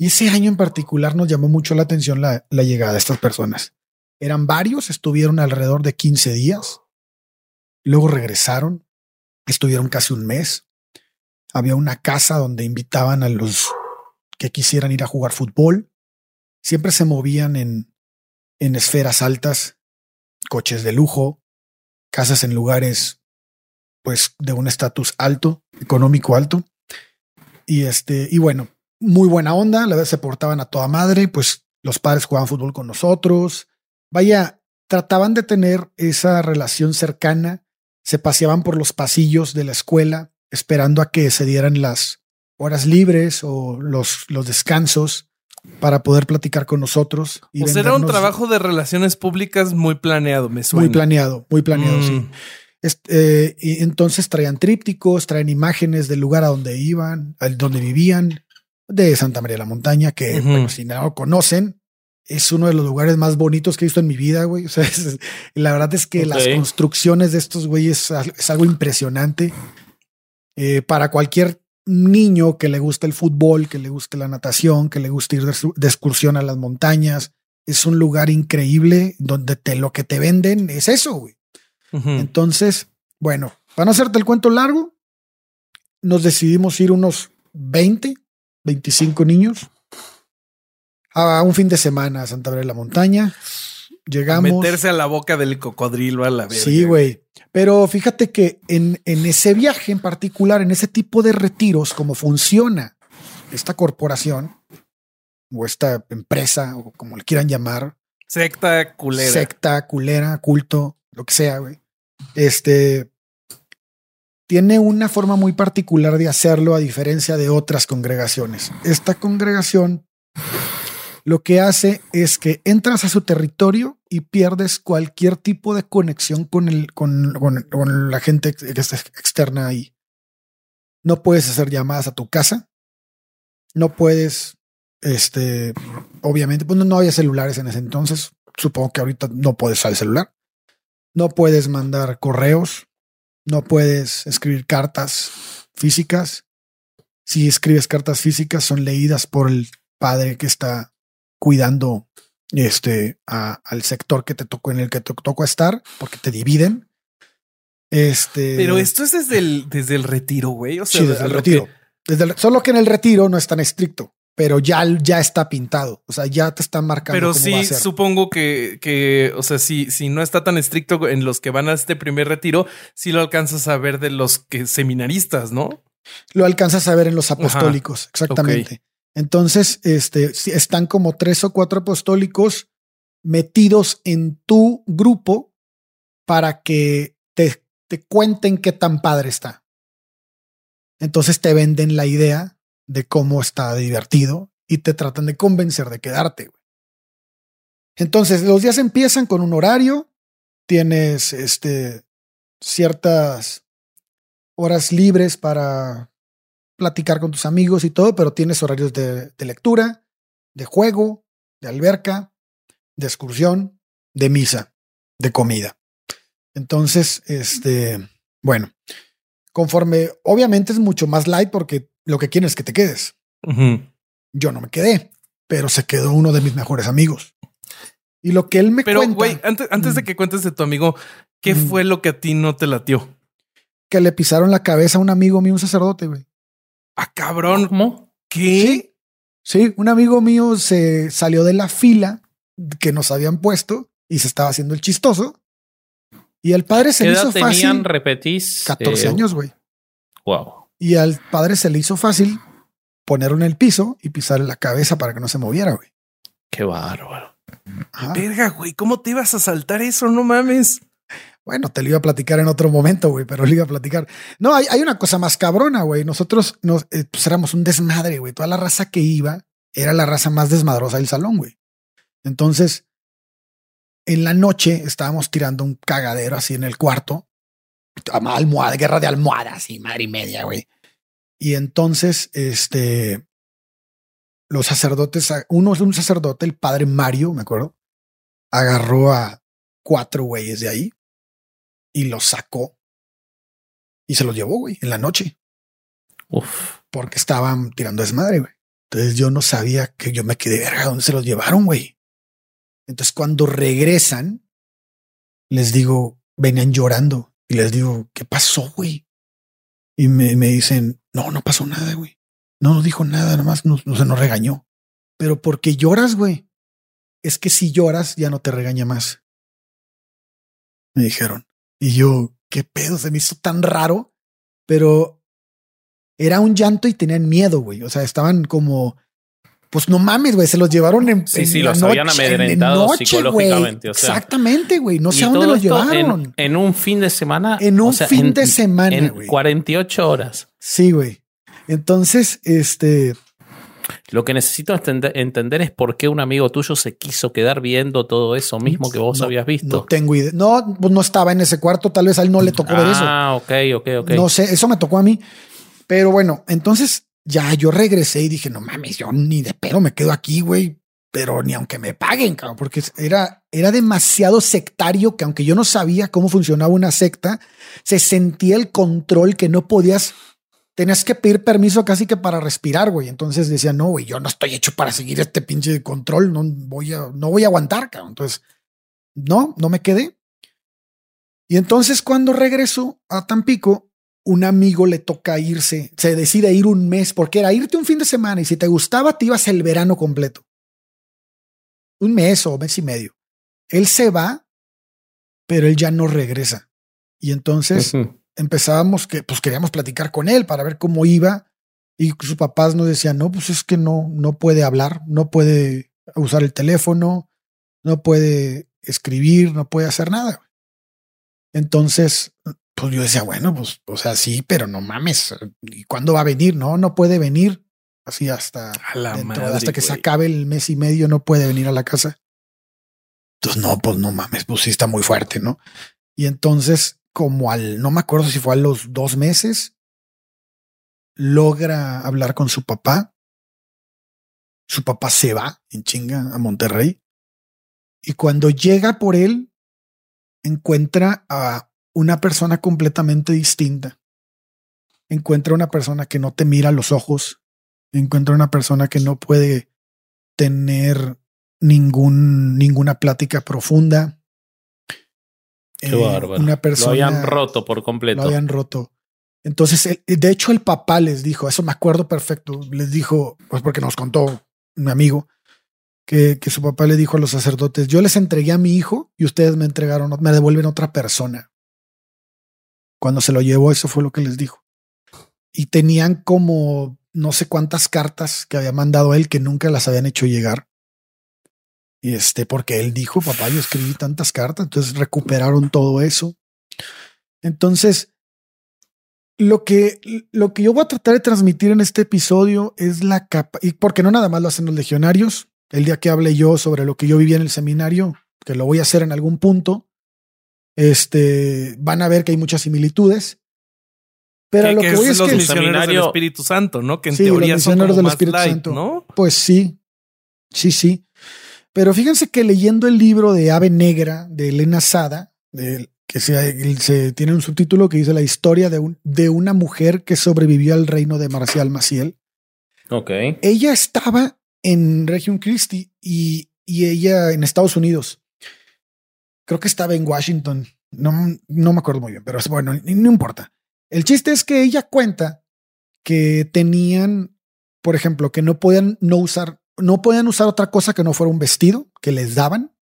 Y ese año en particular nos llamó mucho la atención la, llegada de estas personas. Eran varios, estuvieron alrededor de 15 días. Luego regresaron, estuvieron casi un mes. Había una casa donde invitaban a los que quisieran ir a jugar fútbol. Siempre se movían en, en esferas altas, coches de lujo, casas en lugares pues de un estatus alto, económico alto. Y este, y bueno, muy buena onda, la verdad se portaban a toda madre, pues los padres jugaban fútbol con nosotros. Vaya, trataban de tener esa relación cercana, se paseaban por los pasillos de la escuela esperando a que se dieran las horas libres o los, los descansos para poder platicar con nosotros. y O sea, era un trabajo de relaciones públicas muy planeado, me suena. muy planeado, muy planeado, Mm. sí. Este, eh, y entonces traían trípticos, traían imágenes del lugar a donde iban, al donde vivían, de Santa María de la Montaña, que bueno, si no lo conocen, es uno de los lugares más bonitos que he visto en mi vida, güey. O sea, es- la verdad es que las construcciones de estos güeyes es, algo impresionante. Eh, para cualquier niño que le guste el fútbol, que le guste la natación, que le guste ir de, excursión a las montañas, es un lugar increíble donde te, lo que te venden es eso, güey. Entonces, bueno, para no hacerte el cuento largo, nos decidimos ir unos 20, 25 niños a un fin de semana a Santa María de la Montaña. Llegamos. Meterse a la boca del cocodrilo a la vez. Sí, güey. Pero fíjate que en, en ese viaje en particular, en ese tipo de retiros, como funciona esta corporación o esta empresa o como le quieran llamar, Secta culera. secta, culera, culto, lo que sea, güey. Este tiene una forma muy particular de hacerlo a diferencia de otras congregaciones. Esta congregación lo que hace es que entras a su territorio y pierdes cualquier tipo de conexión con la gente que está externa ahí. No puedes hacer llamadas a tu casa. No puedes, este, obviamente, pues no, no había celulares en ese entonces. Supongo que ahorita no puedes usar el celular. No puedes mandar correos. No puedes escribir cartas físicas. Si escribes cartas físicas, son leídas por el padre que está cuidando este a- al sector que te tocó en el que te tocó estar, porque te dividen. Este, Pero esto es desde el, desde el retiro, güey. O sea, sí, desde el retiro. que- Desde solo que en el retiro no es tan estricto, pero ya, ya está pintado. O sea, ya te están marcando. Pero sí, supongo que, que, o sea, si, si no está tan estricto en los que van a este primer retiro, sí lo alcanzas a ver de los que seminaristas, ¿no? Lo alcanzas a ver en los apostólicos, exactamente. Entonces, este, están como tres o cuatro apostólicos metidos en tu grupo para que te, te cuenten qué tan padre está. Entonces te venden la idea de cómo está divertido y te tratan de convencer de quedarte. Entonces los días empiezan con un horario, tienes este, ciertas horas libres para platicar con tus amigos y todo, pero tienes horarios de, de lectura, de juego, de alberca, de excursión, de misa, de comida. Entonces, este, bueno, conforme, obviamente es mucho más light porque lo que quieren es que te quedes. Yo no me quedé, pero se quedó uno de mis mejores amigos. Y lo que él me pero, güey, antes, antes de que cuentes de tu amigo, ¿qué fue lo que a ti no te latió? Que le pisaron la cabeza a un amigo mío, un sacerdote, güey. Ah, cabrón. ¿Cómo? ¿Qué? sí, un amigo mío se salió de la fila que nos habían puesto y se estaba haciendo el chistoso y al padre se le hizo fácil. repetís? 14 eh, años, güey. Wow. Y al padre se le hizo fácil ponerlo en el piso y pisarle la cabeza para que no se moviera, güey. Qué bárbaro. Verga, güey, ¿cómo te ibas a saltar eso? No mames. Bueno, te lo iba a platicar en otro momento, güey, pero lo iba a platicar. No, hay, hay una cosa más cabrona, güey. Nosotros nos, eh, pues éramos un desmadre, güey. Toda la raza que iba era la raza más desmadrosa del salón, güey. Entonces, en la noche estábamos tirando un cagadero así en el cuarto. Almohada, guerra de almohadas y madre y media, güey. Y entonces, este, los sacerdotes, uno es un sacerdote, el padre Mario, me acuerdo, agarró a cuatro güeyes de ahí y los sacó y se los llevó, güey, en la noche. Uf. Porque estaban tirando desmadre, güey. Entonces yo no sabía que yo me quedé, verga, ¿dónde se los llevaron, güey? Entonces cuando regresan, les digo, venían llorando y les digo, ¿qué pasó, güey? Y me, me dicen, no, no pasó nada, güey. No nos dijo nada, nada más nos, se nos regañó. Pero porque lloras, güey. Es que si lloras ya no te regaña más. Me dijeron. Y yo, qué pedo, se me hizo tan raro, pero era un llanto y tenían miedo, güey. O sea, estaban como pues no mames, güey, se los llevaron en. Sí, sí, los habían amedrentado psicológicamente. Exactamente, güey. No sé a dónde los llevaron. En, un fin de semana. En un fin de semana. En 48 horas. Sí, güey. Entonces, este. Lo que necesito entender, es por qué un amigo tuyo se quiso quedar viendo todo eso mismo que vos habías visto. No tengo idea. No, pues no estaba en ese cuarto. Tal vez a él no le tocó ver eso. Ah, ok, ok, ok. No sé, eso me tocó a mí. Pero bueno, entonces ya yo regresé y dije, no mames, yo ni de pedo me quedo aquí, güey. Pero ni aunque me paguen, porque era, era demasiado sectario que aunque yo no sabía cómo funcionaba una secta, se sentía el control que no podías, tenías que pedir permiso casi que para respirar, güey. Entonces decía, no, güey, yo no estoy hecho para seguir este pinche control, no voy a, no voy a aguantar, cabrón. Entonces, no, no me quedé. Y entonces cuando regreso a Tampico, un amigo le toca irse, se decide ir un mes, porque era irte un fin de semana y si te gustaba, te ibas el verano completo. Un mes o mes y medio. Él se va, pero él ya no regresa. Y entonces empezábamos que, pues queríamos platicar con él para ver cómo iba. Y sus papás nos decían, no, pues es que no, no puede hablar, no puede usar el teléfono, no puede escribir, no puede hacer nada. Entonces pues yo decía, bueno, pues, o sea, sí, pero no mames. ¿Y cuándo va a venir? No, no puede venir. Así hasta, hasta que se acabe el mes y medio no puede venir a la casa. Entonces, no, pues no mames, pues sí está muy fuerte, ¿no? Y entonces, como al, no me acuerdo si fue a los dos meses, logra hablar con su papá. Su papá se va en chinga a Monterrey. Y cuando llega por él, encuentra a una persona completamente distinta. Encuentra una persona que no te mira a los ojos. Encuentra una persona que no puede tener ningún, ninguna plática profunda. Qué eh, Una persona, lo habían roto por completo. Lo habían roto. Entonces, de hecho, el papá les dijo, eso me acuerdo perfecto, les dijo, pues porque nos contó mi amigo, que, que, su papá le dijo a los sacerdotes, yo les entregué a mi hijo y ustedes me entregaron, me devuelven otra persona. Cuando se lo llevó, eso fue lo que les dijo. Y tenían como no sé cuántas cartas que había mandado él que nunca las habían hecho llegar. Y este, porque él dijo, papá, yo escribí tantas cartas, entonces recuperaron todo eso. Entonces, lo que, lo que yo voy a tratar de transmitir en este episodio es la capa, y porque no nada más lo hacen los legionarios, el día que hable yo sobre lo que yo viví en el seminario, que lo voy a hacer en algún punto, este, van a ver que hay muchas similitudes. Pero lo que, voy es, los que misioneros del Espíritu Santo, ¿no? Que en teoría son como del Espíritu Santo. ¿no? Pues sí, sí, sí. Pero fíjense que leyendo el libro de Ave Negra de Elena Sada, de, que se, se, tiene un subtítulo que dice la historia de, un, de una mujer que sobrevivió al reino de Marcial Maciel. Ok. Ella estaba en Región Christi y, y ella en Estados Unidos. Creo que estaba en Washington. No, no me acuerdo muy bien, pero bueno, no importa. El chiste es que ella cuenta que tenían, por ejemplo, que no podían no usar, no podían usar otra cosa que no fuera un vestido que les daban.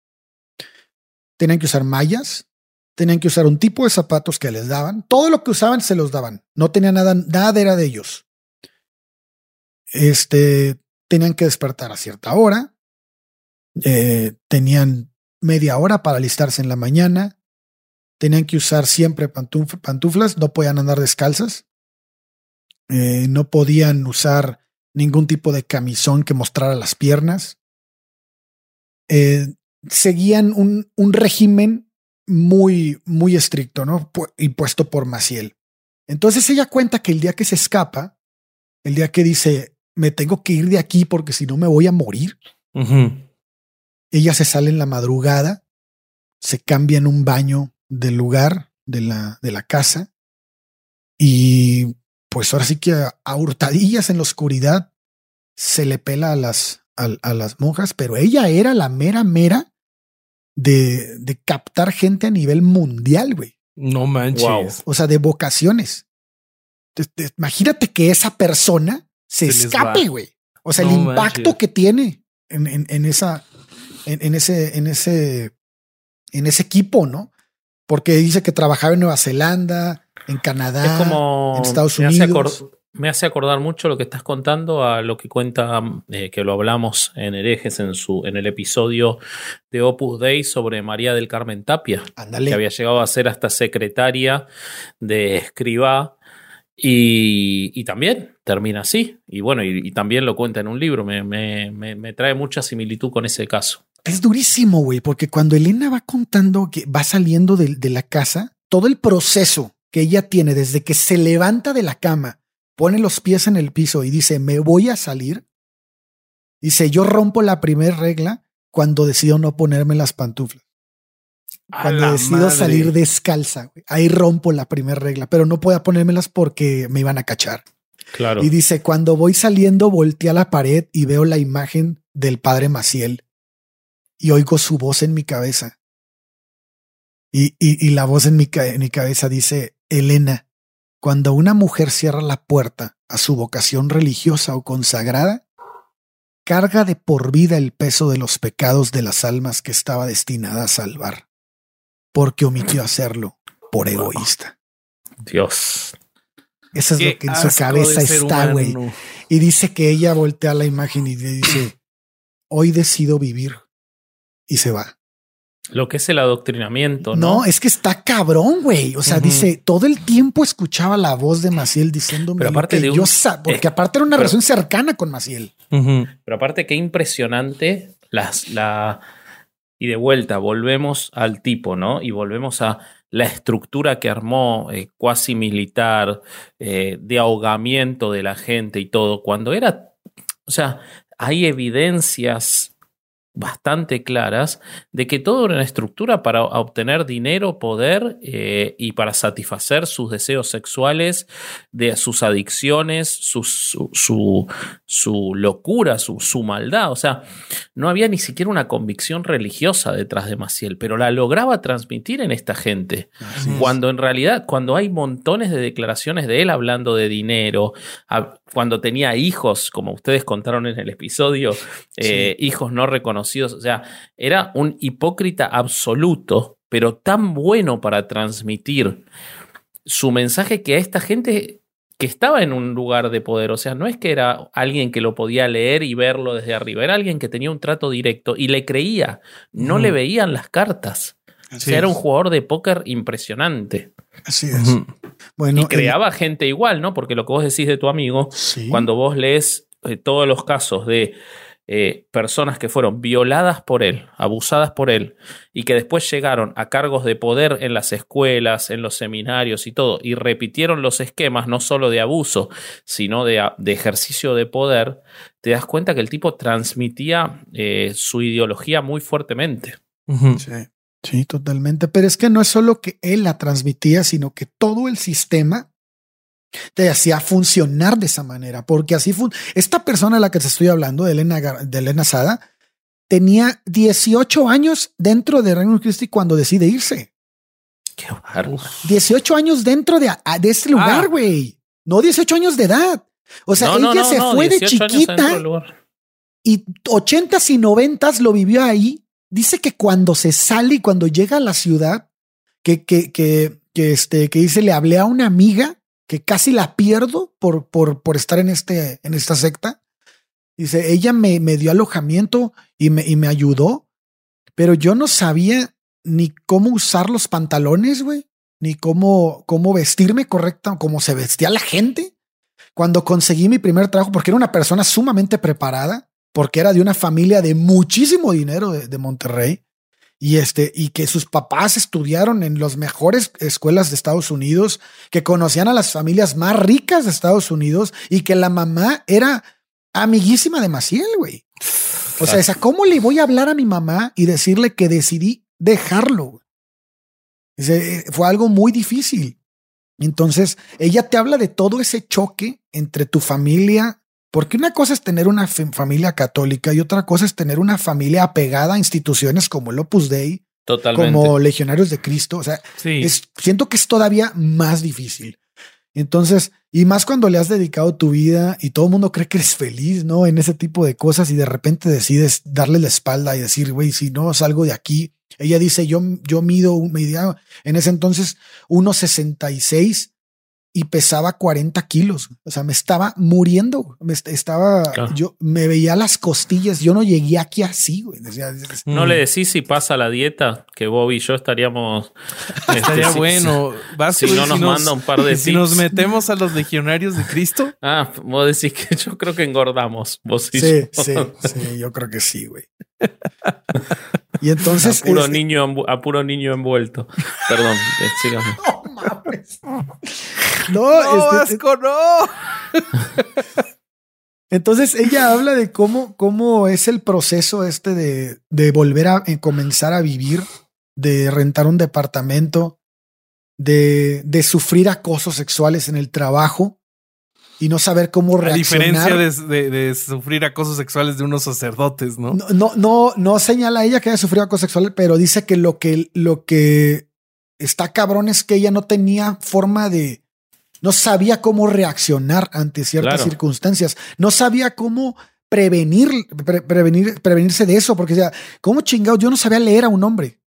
Tenían que usar mallas, tenían que usar un tipo de zapatos que les daban. Todo lo que usaban se los daban. No tenía nada, nada era de ellos. Este, tenían que despertar a cierta hora. Eh, tenían media hora para alistarse en la mañana. Tenían que usar siempre pantuflas, no podían andar descalzas. Eh, no podían usar ningún tipo de camisón que mostrara las piernas. Eh, seguían un, un, régimen muy, muy estricto, ¿no? impuesto por Maciel. Entonces ella cuenta que el día que se escapa, el día que dice, me tengo que ir de aquí porque si no me voy a morir, ella se sale en la madrugada, se cambia en un baño del lugar, de la, de la casa. Y pues ahora sí que a, hurtadillas en la oscuridad se le pela a las, a, las monjas, pero ella era la mera mera de, de captar gente a nivel mundial, güey. No manches. O sea, de vocaciones. imagínate que esa persona se, escape, güey. O sea, el impacto que tiene en, en, en esa, en, en, ese, en ese, en ese equipo, ¿no? porque dice que trabajaba en Nueva Zelanda, en Canadá, en Estados Unidos. me hace acordar mucho lo que estás contando a lo que cuenta, eh, que lo hablamos en Herejes en, su, en el episodio de Opus Dei sobre María del Carmen Tapia, que había llegado a ser hasta secretaria de escriba. Y, también termina así. Y bueno, y, también lo cuenta en un libro. me, me trae mucha similitud con ese caso. Es durísimo, güey, porque cuando Elena va contando que va saliendo de, de, la casa, todo el proceso que ella tiene desde que se levanta de la cama, pone los pies en el piso y dice, me voy a salir. Dice, yo rompo la primera regla cuando decido no ponerme las pantuflas. Cuando decido salir descalza, güey, ahí rompo la primera regla, pero no puedo ponérmelas porque me iban a cachar. Claro. Y dice, cuando voy saliendo, volteé a la pared y veo la imagen del padre Maciel y oigo su voz en mi cabeza. Y, y, la voz en mi, en mi cabeza dice, Elena, cuando una mujer cierra la puerta a su vocación religiosa o consagrada, carga de por vida el peso de los pecados de las almas que estaba destinada a salvar, porque omitió hacerlo por egoísta. Dios. Eso es lo que en su cabeza está, güey. Y dice que ella voltea la imagen y dice, hoy decido vivir y se va. Lo que es el adoctrinamiento, ¿no? No, es que está cabrón, güey. O sea, dice, todo el tiempo escuchaba la voz de Maciel diciéndome pero aparte de yo porque aparte era una relación cercana con Maciel. Pero aparte, qué impresionante las, la, y de vuelta, volvemos al tipo, ¿no? Y volvemos a la estructura que armó eh, cuasi militar, eh, de ahogamiento de la gente y todo, cuando era, o sea, hay evidencias bastante claras de que todo era una estructura para obtener dinero, poder eh, y para satisfacer sus deseos sexuales, de sus adicciones, su, su, su, locura, su, su, maldad. O sea, no había ni siquiera una convicción religiosa detrás de Maciel, pero la lograba transmitir en esta gente. cuando en realidad, cuando hay montones de declaraciones de él hablando de dinero, cuando tenía hijos, como ustedes contaron en el episodio, eh, hijos no reconocidos, o sea, era un hipócrita absoluto, pero tan bueno para transmitir su mensaje que a esta gente que estaba en un lugar de poder, o sea, no es que era alguien que lo podía leer y verlo desde arriba, era alguien que tenía un trato directo y le creía, no le veían las cartas. o sea, era un jugador de póker impresionante. Así es. Bueno, y creaba gente igual, ¿no? Porque lo que vos decís de tu amigo, cuando vos lees eh, todos los casos de eh, personas que fueron violadas por él, abusadas por él, y que después llegaron a cargos de poder en las escuelas, en los seminarios y todo, y repitieron los esquemas no solo de abuso, sino de, ejercicio de poder, te das cuenta que el tipo transmitía eh, su ideología muy fuertemente. Sí. Sí, totalmente. Pero es que no es solo que él la transmitía, sino que todo el sistema te hacía funcionar de esa manera, porque así fue. Esta persona a la que te estoy hablando, de Elena, de Elena Sada, tenía 18 años dentro de Reino Christi cuando decide irse. Qué 18 años dentro de, de este lugar, ah. güey. No 18 años de edad. O sea, ella se fue de chiquita y 80s y 90s lo vivió ahí. Dice que cuando se sale y cuando llega a la ciudad, que, que, que, que, este, que dice, le hablé a una amiga que casi la pierdo por, por, por estar en, este, en esta secta. Dice, ella me, me dio alojamiento y me, y me ayudó, pero yo no sabía ni cómo usar los pantalones, güey, ni cómo, cómo vestirme correcta, cómo se vestía la gente. Cuando conseguí mi primer trabajo, porque era una persona sumamente preparada, porque era de una familia de muchísimo dinero de, de Monterrey, y este, y que sus papás estudiaron en las mejores escuelas de Estados Unidos, que conocían a las familias más ricas de Estados Unidos y que la mamá era amiguísima de Maciel, güey. O sea, ¿cómo le voy a hablar a mi mamá y decirle que decidí dejarlo? fue algo muy difícil. Entonces, ella te habla de todo ese choque entre tu familia porque una cosa es tener una familia católica y otra cosa es tener una familia apegada a instituciones como el Opus Dei, como Legionarios de Cristo. O sea, siento que es todavía más difícil. Entonces, y más cuando le has dedicado tu vida y todo el mundo cree que eres feliz, ¿no? En ese tipo de cosas y de repente decides darle la espalda y decir, güey, si no salgo de aquí. Ella dice, yo, yo mido, media, en ese entonces 1,66 y pesaba 40 kilos. O sea, me estaba muriendo. Me estaba, yo me veía las costillas. Yo no llegué aquí así, güey. no le decís si pasa la dieta, que Bobby y yo estaríamos. Estaría este, bueno. Si, no nos, manda un par de Si nos metemos a los legionarios de Cristo. Ah, vos decís que yo creo que engordamos. Vos sí, sí, sí, yo creo que sí, güey. Y entonces. A puro, niño, a puro niño envuelto. Perdón, eh, No. No, este, no. Entonces ella habla de cómo, cómo es el proceso este de, de volver a eh, comenzar a vivir, de rentar un departamento, de, de sufrir acosos sexuales en el trabajo y no saber cómo reaccionar. A diferencia de, sufrir acosos sexuales de unos sacerdotes, ¿no? ¿no? No, no, no, señala ella que haya sufrido acoso sexual, pero dice que lo que, lo que está cabrón es que ella no tenía forma de, no sabía cómo reaccionar ante ciertas circunstancias, no sabía cómo prevenir, prevenir, prevenirse de eso, porque ya, ¿cómo chingado? Yo no sabía leer a un hombre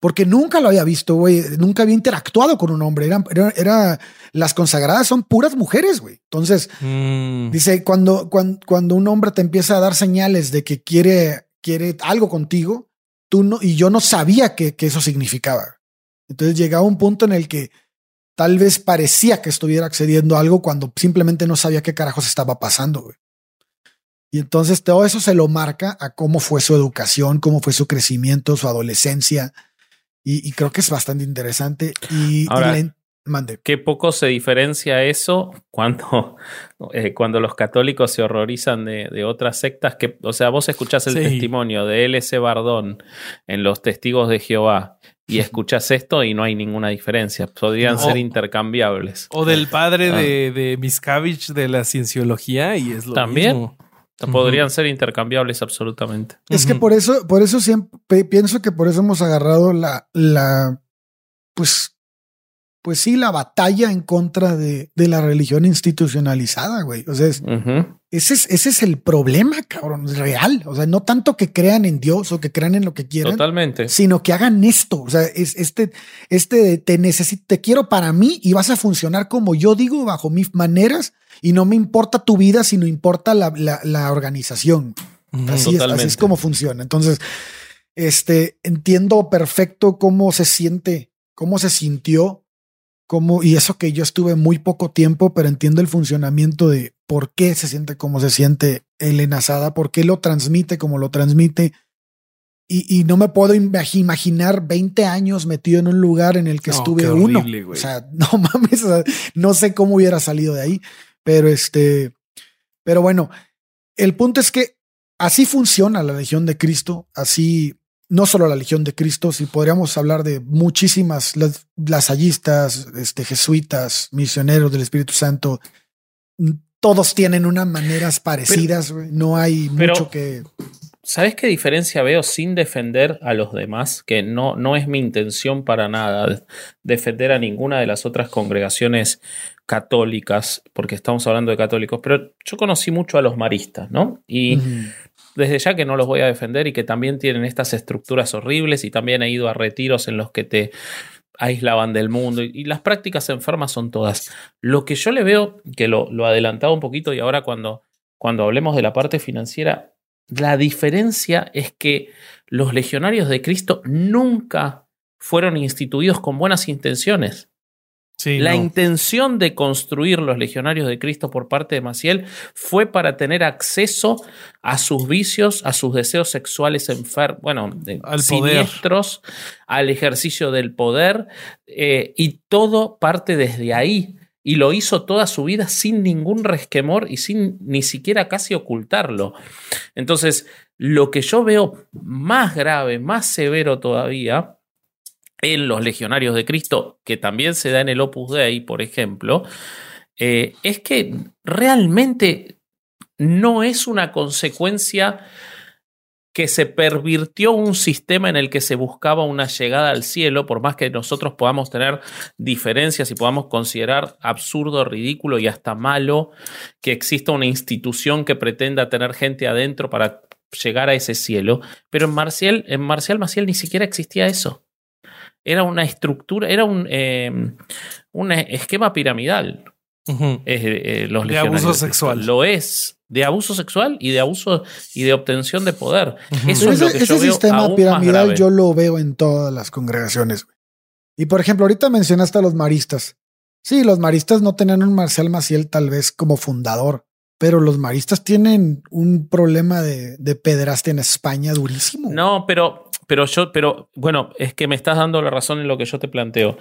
porque nunca lo había visto, güey. Nunca había interactuado con un hombre. Era, era, las consagradas son puras mujeres, güey. Entonces, mm. dice, cuando, cuando, cuando, un hombre te empieza a dar señales de que quiere, quiere algo contigo, tú no, y yo no sabía que, que eso significaba. Entonces llegaba un punto en el que tal vez parecía que estuviera accediendo a algo cuando simplemente no sabía qué carajos estaba pasando, güey. Y entonces todo eso se lo marca a cómo fue su educación, cómo fue su crecimiento, su adolescencia, y, creo que es bastante interesante. Y, Mande. Qué poco se diferencia eso cuando, eh, cuando los católicos se horrorizan de, de, otras sectas. Que, o sea, vos escuchás el sí. testimonio de L.C. Bardón en Los Testigos de Jehová y escuchas esto y no hay ninguna diferencia. Podrían ser intercambiables. O del padre ah. de, de Miscavige de la cienciología y es lo También. mismo. Podrían uh -huh. ser intercambiables absolutamente. Es uh -huh. que por eso, por eso siempre pienso que por eso hemos agarrado la, la pues, pues sí, la batalla en contra de, de la religión institucionalizada, güey. O sea, es, uh -huh. ese, es, ese es el problema, cabrón, real. O sea, no tanto que crean en Dios o que crean en lo que quieran. Totalmente. Sino que hagan esto. O sea, es este, este te necesito, te quiero para mí y vas a funcionar como yo digo, bajo mis maneras y no me importa tu vida, sino importa la, la, la organización. Así es, así es, como funciona. Entonces, este entiendo perfecto cómo se siente, cómo se sintió, cómo, y eso que yo estuve muy poco tiempo, pero entiendo el funcionamiento de por qué se siente como se siente Elena Sada, por qué lo transmite como lo transmite. Y, y, no me puedo imaginar 20 años metido en un lugar en el que no, estuve horrible, uno. O sea, no mames, o sea, no sé cómo hubiera salido de ahí. Pero este, pero bueno, el punto es que así funciona la Legión de Cristo, así no solo la Legión de Cristo, si podríamos hablar de muchísimas las, lasallistas, este, jesuitas, misioneros del Espíritu Santo, todos tienen unas maneras parecidas, pero, no hay pero, mucho que. ¿Sabes qué diferencia veo sin defender a los demás? Que no, no es mi intención para nada defender a ninguna de las otras congregaciones católicas, porque estamos hablando de católicos, pero yo conocí mucho a los maristas, ¿no? Y uh -huh. desde ya que no los voy a defender y que también tienen estas estructuras horribles y también he ido a retiros en los que te aislaban del mundo y, y las prácticas enfermas son todas. Lo que yo le veo, que lo, lo adelantaba un poquito y ahora cuando, cuando hablemos de la parte financiera, la diferencia es que los legionarios de Cristo nunca fueron instituidos con buenas intenciones. Sí, la no. intención de construir los legionarios de Cristo por parte de Maciel fue para tener acceso a sus vicios, a sus deseos sexuales enfermos, bueno, al siniestros, poder. al ejercicio del poder, eh, y todo parte desde ahí. Y lo hizo toda su vida sin ningún resquemor y sin ni siquiera casi ocultarlo. Entonces, lo que yo veo más grave, más severo todavía, en los legionarios de Cristo, que también se da en el Opus Dei, por ejemplo, eh, es que realmente no es una consecuencia que se pervirtió un sistema en el que se buscaba una llegada al cielo, por más que nosotros podamos tener diferencias y podamos considerar absurdo, ridículo y hasta malo que exista una institución que pretenda tener gente adentro para llegar a ese cielo, pero en Marcial, en Marcial Maciel ni siquiera existía eso era una estructura, era un, eh, un esquema piramidal. Uh -huh. eh, los de abuso sexual. Lo es. De abuso sexual y de abuso y de obtención de poder. Uh -huh. Eso Pero es lo ese, que ese yo veo sistema piramidal yo lo veo en todas las congregaciones. Y por ejemplo, ahorita mencionaste a los maristas. Sí, los maristas no tenían un Marcial Maciel tal vez como fundador, pero los maristas tienen un problema de, de pedraste en España durísimo. No, pero pero yo, pero bueno, es que me estás dando la razón en lo que yo te planteo.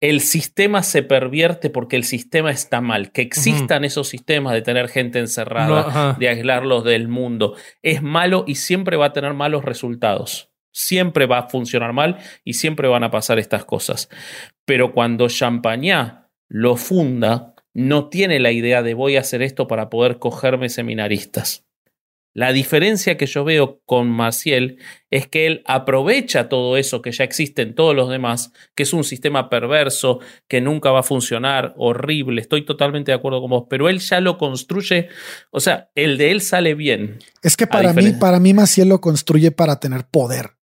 El sistema se pervierte porque el sistema está mal. Que existan uh -huh. esos sistemas de tener gente encerrada, no, de aislarlos del mundo, es malo y siempre va a tener malos resultados. Siempre va a funcionar mal y siempre van a pasar estas cosas. Pero cuando Champagnat lo funda, no tiene la idea de voy a hacer esto para poder cogerme seminaristas. La diferencia que yo veo con Maciel es que él aprovecha todo eso que ya existe en todos los demás, que es un sistema perverso, que nunca va a funcionar, horrible, estoy totalmente de acuerdo con vos, pero él ya lo construye, o sea, el de él sale bien. Es que para mí, para mí Maciel lo construye para tener poder.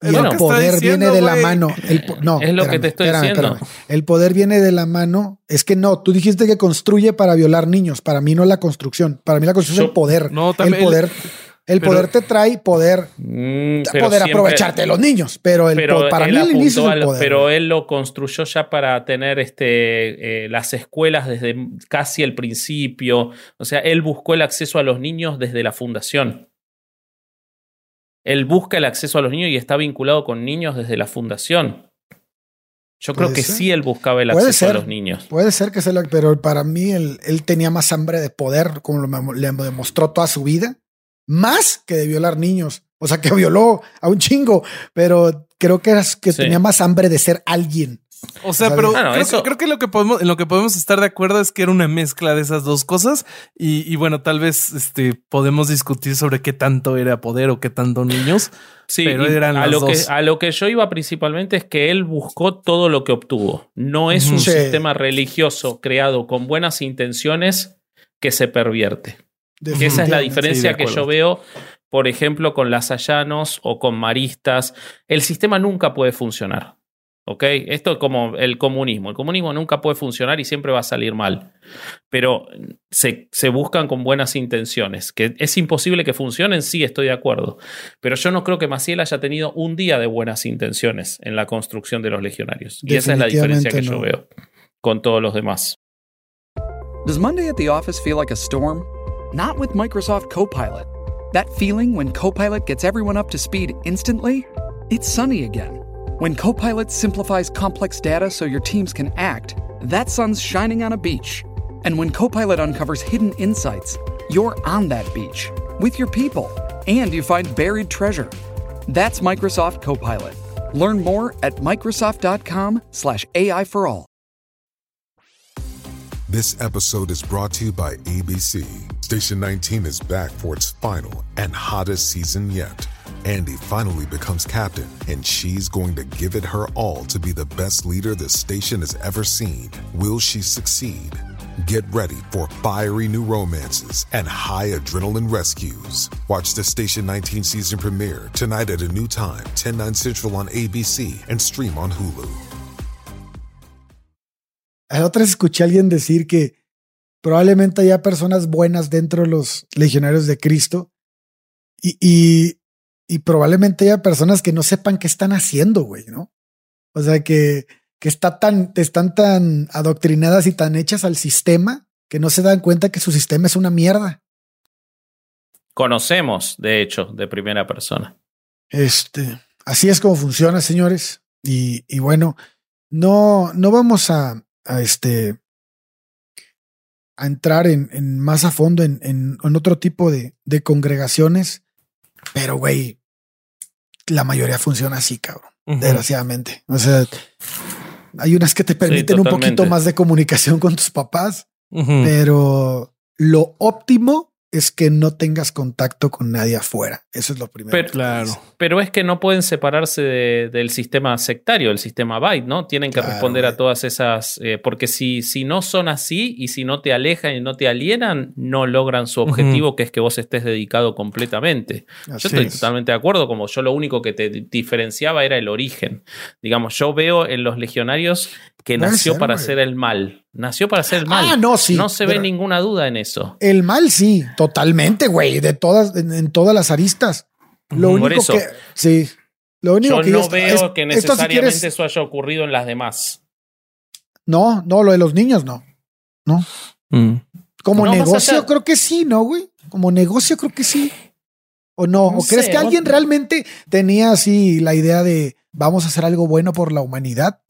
Bueno, el poder diciendo, viene de la mano. El, no, es lo espérame, que te estoy espérame, diciendo. Espérame. El poder viene de la mano. Es que no, tú dijiste que construye para violar niños. Para mí no es la construcción. Para mí la construcción es el poder. No, también, el poder. El pero, poder te trae poder, mm, poder siempre, aprovecharte de los niños, pero, el, pero para mí el inicio es el poder. Pero él lo construyó ya para tener este, eh, las escuelas desde casi el principio. O sea, él buscó el acceso a los niños desde la fundación. Él busca el acceso a los niños y está vinculado con niños desde la fundación. Yo creo que ser. sí él buscaba el acceso a los niños. Puede ser que sea lo pero para mí él, él tenía más hambre de poder, como lo le demostró toda su vida, más que de violar niños. O sea, que violó a un chingo, pero creo que, era, que Sí. tenía más hambre de ser alguien. O sea, O sea, pero Bueno, creo, eso- que, creo que lo que podemos, en lo que podemos estar de acuerdo es que era una mezcla de esas dos cosas. Y, y bueno, tal vez este podemos discutir sobre qué tanto era poder o qué tanto niños. Sí, Pero eran a, las lo que, dos. a lo que yo iba principalmente es que él buscó todo lo que obtuvo. No es un Sí. sistema religioso creado con buenas intenciones que se pervierte. Que esa es la diferencia Sí, que yo veo, por ejemplo, con lasallanos o con maristas. El sistema nunca puede funcionar. ¿Ok? Esto es como el comunismo. El comunismo nunca puede funcionar y siempre va a salir mal. Pero se, se buscan con buenas intenciones. Que es imposible que funcionen, sí, estoy de acuerdo. Pero yo no creo que Maciel haya tenido un día de buenas intenciones en la construcción de los legionarios. Y esa es la diferencia que yo veo con todos los demás. Does Monday at the office feel like a storm? Not with Microsoft Copilot. That feeling when Copilot gets everyone up to speed instantly? It's sunny again. When Copilot simplifies complex data so your teams can act, that sun's shining on a beach. And when Copilot uncovers hidden insights, you're on that beach with your people and you find buried treasure. That's Microsoft Copilot. Learn more at Microsoft.com/slash AI for all. This episode is brought to you by ABC. Station 19 is back for its final and hottest season yet. Andy finally becomes captain, and she's going to give it her all to be the best leader the station has ever seen. Will she succeed? Get ready for fiery new romances and high adrenaline rescues. Watch the Station 19 season premiere tonight at a new time, 10, 9 central on ABC and stream on Hulu. A la otra escuché a alguien decir que probablemente haya personas buenas dentro de los legionarios de Cristo y, y, y probablemente haya personas que no sepan qué están haciendo, güey, ¿no? O sea, que, que está tan, están tan adoctrinadas y tan hechas al sistema que no se dan cuenta que su sistema es una mierda. Conocemos, de hecho, de primera persona. Este, así es como funciona, señores. Y, y bueno, no, no vamos a, a este a entrar en, en más a fondo en, en, en otro tipo de, de congregaciones, pero güey, la mayoría funciona así, cabrón. Ujú. Desgraciadamente. O sea, hay unas que te permiten un totalmente. poquito más de comunicación con tus papás, Ujú. pero lo óptimo es que no tengas contacto con nadie afuera. Eso es lo primero. Pero- que Claro. Pero es que no pueden separarse de- del sistema sectario, el sistema Byte, ¿no? Tienen que Claro, responder güey. a todas esas. eh, porque si, si no son así y si no te alejan y no te alienan, no logran su objetivo, que es que vos estés dedicado completamente. Así Yo estoy es. totalmente de acuerdo, como yo lo único que te diferenciaba era el origen. Digamos, yo veo en los legionarios que nació ser, para hacer el mal. Nació para hacer el mal. Ah, no, sí, No se ve ninguna duda en eso. El mal sí, totalmente, güey, de todas, en, en todas las aristas. Lo Por único eso. que, sí, lo único Yo que no es- veo es- que si necesariamente quieres- eso haya ocurrido en las demás. no, no, lo de los niños no. Mm. Como No, negocio allá- creo que sí, ¿no, güey? Como negocio creo que sí. ¿O no? No ¿O crees sé, que alguien realmente tenía así la idea de vamos a hacer algo bueno por la humanidad?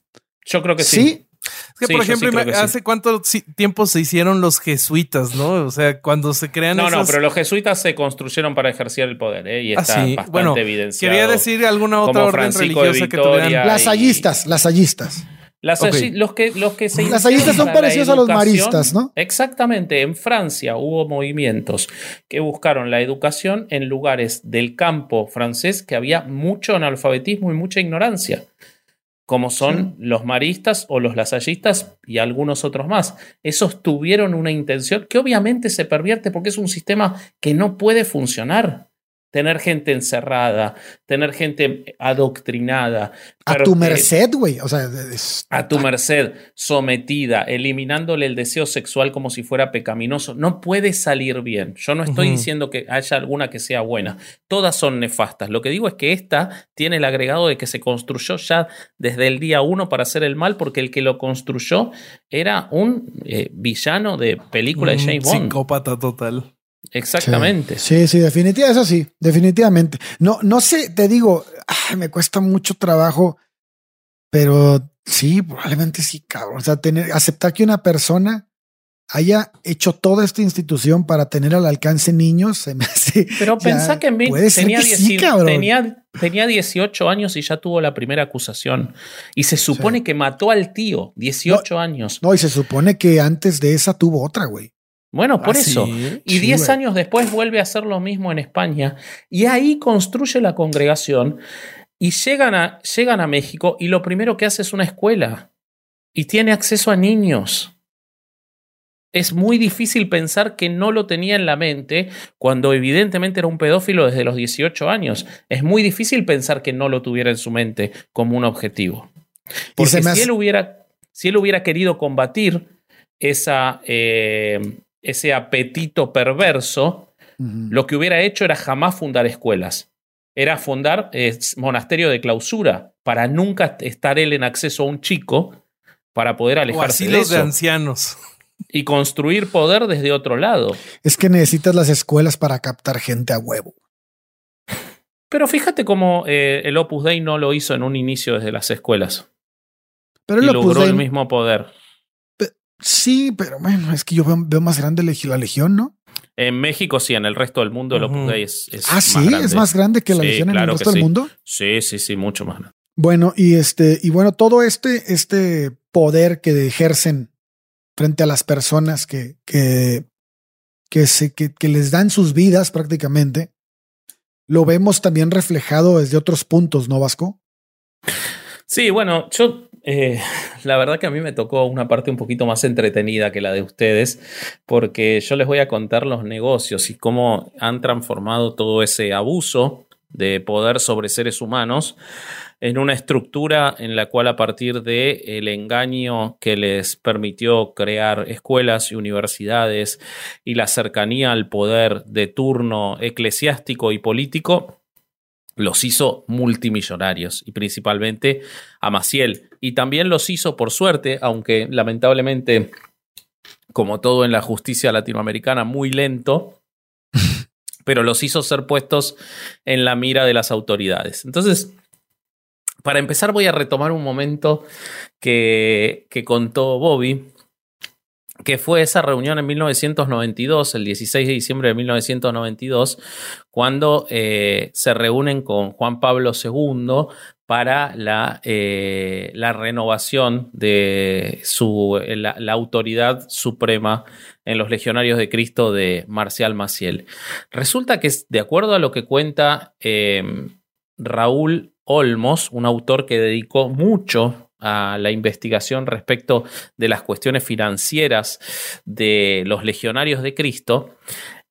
Yo creo que sí. Sí, Es que, Sí, por sí ejemplo, sí. ¿hace cuánto tiempo se hicieron los jesuitas, no? O sea, cuando se crean No, no, pero los jesuitas se construyeron para ejercer el poder, ¿eh? Y Ah, está sí. bastante Bueno, evidenciado. Quería decir alguna otra Como orden Francisco religiosa que tuvieran. las y- sayistas, las sayistas. Las Ok. alli- los, que, los que se Las sayistas son parecidos a los maristas, ¿no? Exactamente. En Francia hubo movimientos que buscaron la educación en lugares del campo francés que había mucho analfabetismo y mucha ignorancia, como son los maristas o los lasallistas y algunos otros más. Esos tuvieron una intención que obviamente se pervierte porque es un sistema que no puede funcionar. Tener gente encerrada, tener gente adoctrinada. A tu merced, güey. O sea, es- a tu merced, sometida, eliminándole el deseo sexual como si fuera pecaminoso, no puede salir bien. Yo no estoy diciendo que haya alguna que sea buena. Todas son nefastas. Lo que digo es que esta tiene el agregado de que se construyó ya desde el día uno para hacer el mal, porque el que lo construyó era un eh, villano de película de James Bond. Psicópata total. Exactamente. Sí, sí, definitivamente, eso sí, definitivamente. No, no sé, te digo, ay, me cuesta mucho trabajo, pero Sí, probablemente sí, cabrón. O sea, tener, aceptar que una persona haya hecho toda esta institución para tener al alcance niños, se me hace. Pero pensá que en mí tenía, que sí, 10 cabrón. tenía, tenía 18 años y ya tuvo la primera acusación. Y se supone que mató al tío, 18 años. No, y se supone que antes de esa tuvo otra, güey. Bueno, por Ah, eso. sí. Y Sí, 10 güey. años después vuelve a hacer lo mismo en España. Y ahí construye la congregación. Y llegan a, llegan a México y lo primero que hace es una escuela. Y tiene acceso a niños. Es muy difícil pensar que no lo tenía en la mente cuando evidentemente era un pedófilo desde los 18 años. Es muy difícil pensar que no lo tuviera en su mente como un objetivo. Porque si, hace- él hubiera, si él hubiera querido combatir esa, eh, ese apetito perverso, lo que hubiera hecho era jamás fundar escuelas. Era fundar eh, monasterio de clausura para nunca estar él en acceso a un chico para poder O alejarse de asilos de eso ancianos. y construir poder desde otro lado. Es que necesitas las escuelas para captar gente a huevo. Pero fíjate cómo eh, el Opus Dei no lo hizo en un inicio desde las escuelas Pero y logró Dei- el mismo poder. Sí, pero bueno, es que yo veo, veo más grande la Legión, ¿no? En México sí, en el resto del mundo el Opus. Dei es, es Ah, sí, grande. es más grande que la Sí, Legión en el resto del mundo. Sí, sí, sí, mucho más grande. Bueno, y este, y bueno, todo este, este poder que ejercen frente a las personas que, que, que, se, que, que les dan sus vidas prácticamente, lo vemos también reflejado desde otros puntos, ¿no, Vasco? Sí, bueno, yo eh, la verdad que a mí me tocó una parte un poquito más entretenida que la de ustedes, porque yo les voy a contar los negocios y cómo han transformado todo ese abuso de poder sobre seres humanos en una estructura en la cual a partir de el engaño que les permitió crear escuelas y universidades y la cercanía al poder de turno eclesiástico y político los hizo multimillonarios y principalmente a Maciel. Y también los hizo por suerte, aunque lamentablemente, como todo en la justicia latinoamericana, muy lento, pero los hizo ser puestos en la mira de las autoridades. Entonces, para empezar voy a retomar un momento que, que contó Bobby, que fue esa reunión en 1992, el 16 de diciembre de 1992, cuando eh, se reúnen con Juan Pablo II para la, eh, la renovación de su, la, la, autoridad suprema en los legionarios de Cristo de Marcial Maciel. Resulta que, de acuerdo a lo que cuenta eh, Raúl Olmos, un autor que dedicó mucho a la investigación respecto de las cuestiones financieras de los legionarios de Cristo,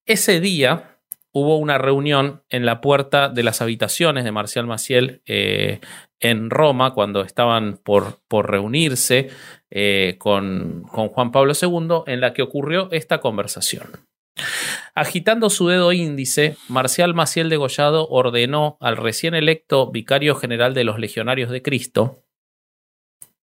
ese día hubo una reunión en la puerta de las habitaciones de Marcial Maciel eh, en Roma, cuando estaban por, por reunirse eh, con, con Juan Pablo II, en la que ocurrió esta conversación. Agitando su dedo índice, Marcial Maciel Degollado ordenó al recién electo vicario general de los Legionarios de Cristo,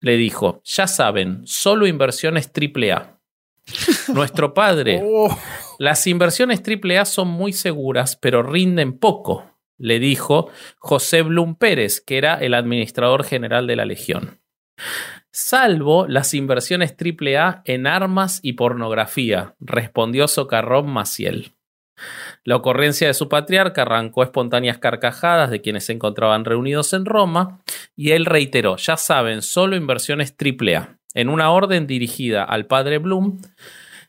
le dijo, ya saben, solo inversiones AAA. Nuestro padre, Oh. las inversiones AAA son muy seguras, pero rinden poco, le dijo José Blum Pérez, que era el administrador general de la Legión. Salvo las inversiones AAA en armas y pornografía, respondió Socarrón Maciel. La ocurrencia de su patriarca arrancó espontáneas carcajadas de quienes se encontraban reunidos en Roma y él reiteró, ya saben, solo inversiones AAA, en una orden dirigida al padre Blum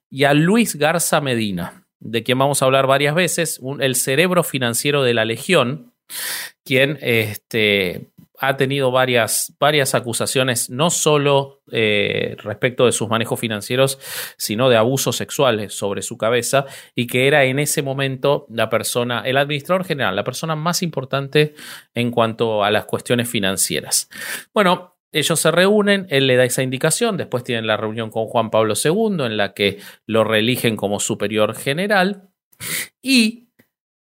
y a Luis Garza Medina, de quien vamos a hablar varias veces, el cerebro financiero de la Legión, quien este, ha tenido varias, varias acusaciones, no solo eh, respecto de sus manejos financieros, sino de abusos sexuales sobre su cabeza, y que era en ese momento la persona, el administrador general, la persona más importante en cuanto a las cuestiones financieras. Bueno, ellos se reúnen, él le da esa indicación, después tienen la reunión con Juan Pablo II en la que lo reeligen como superior general y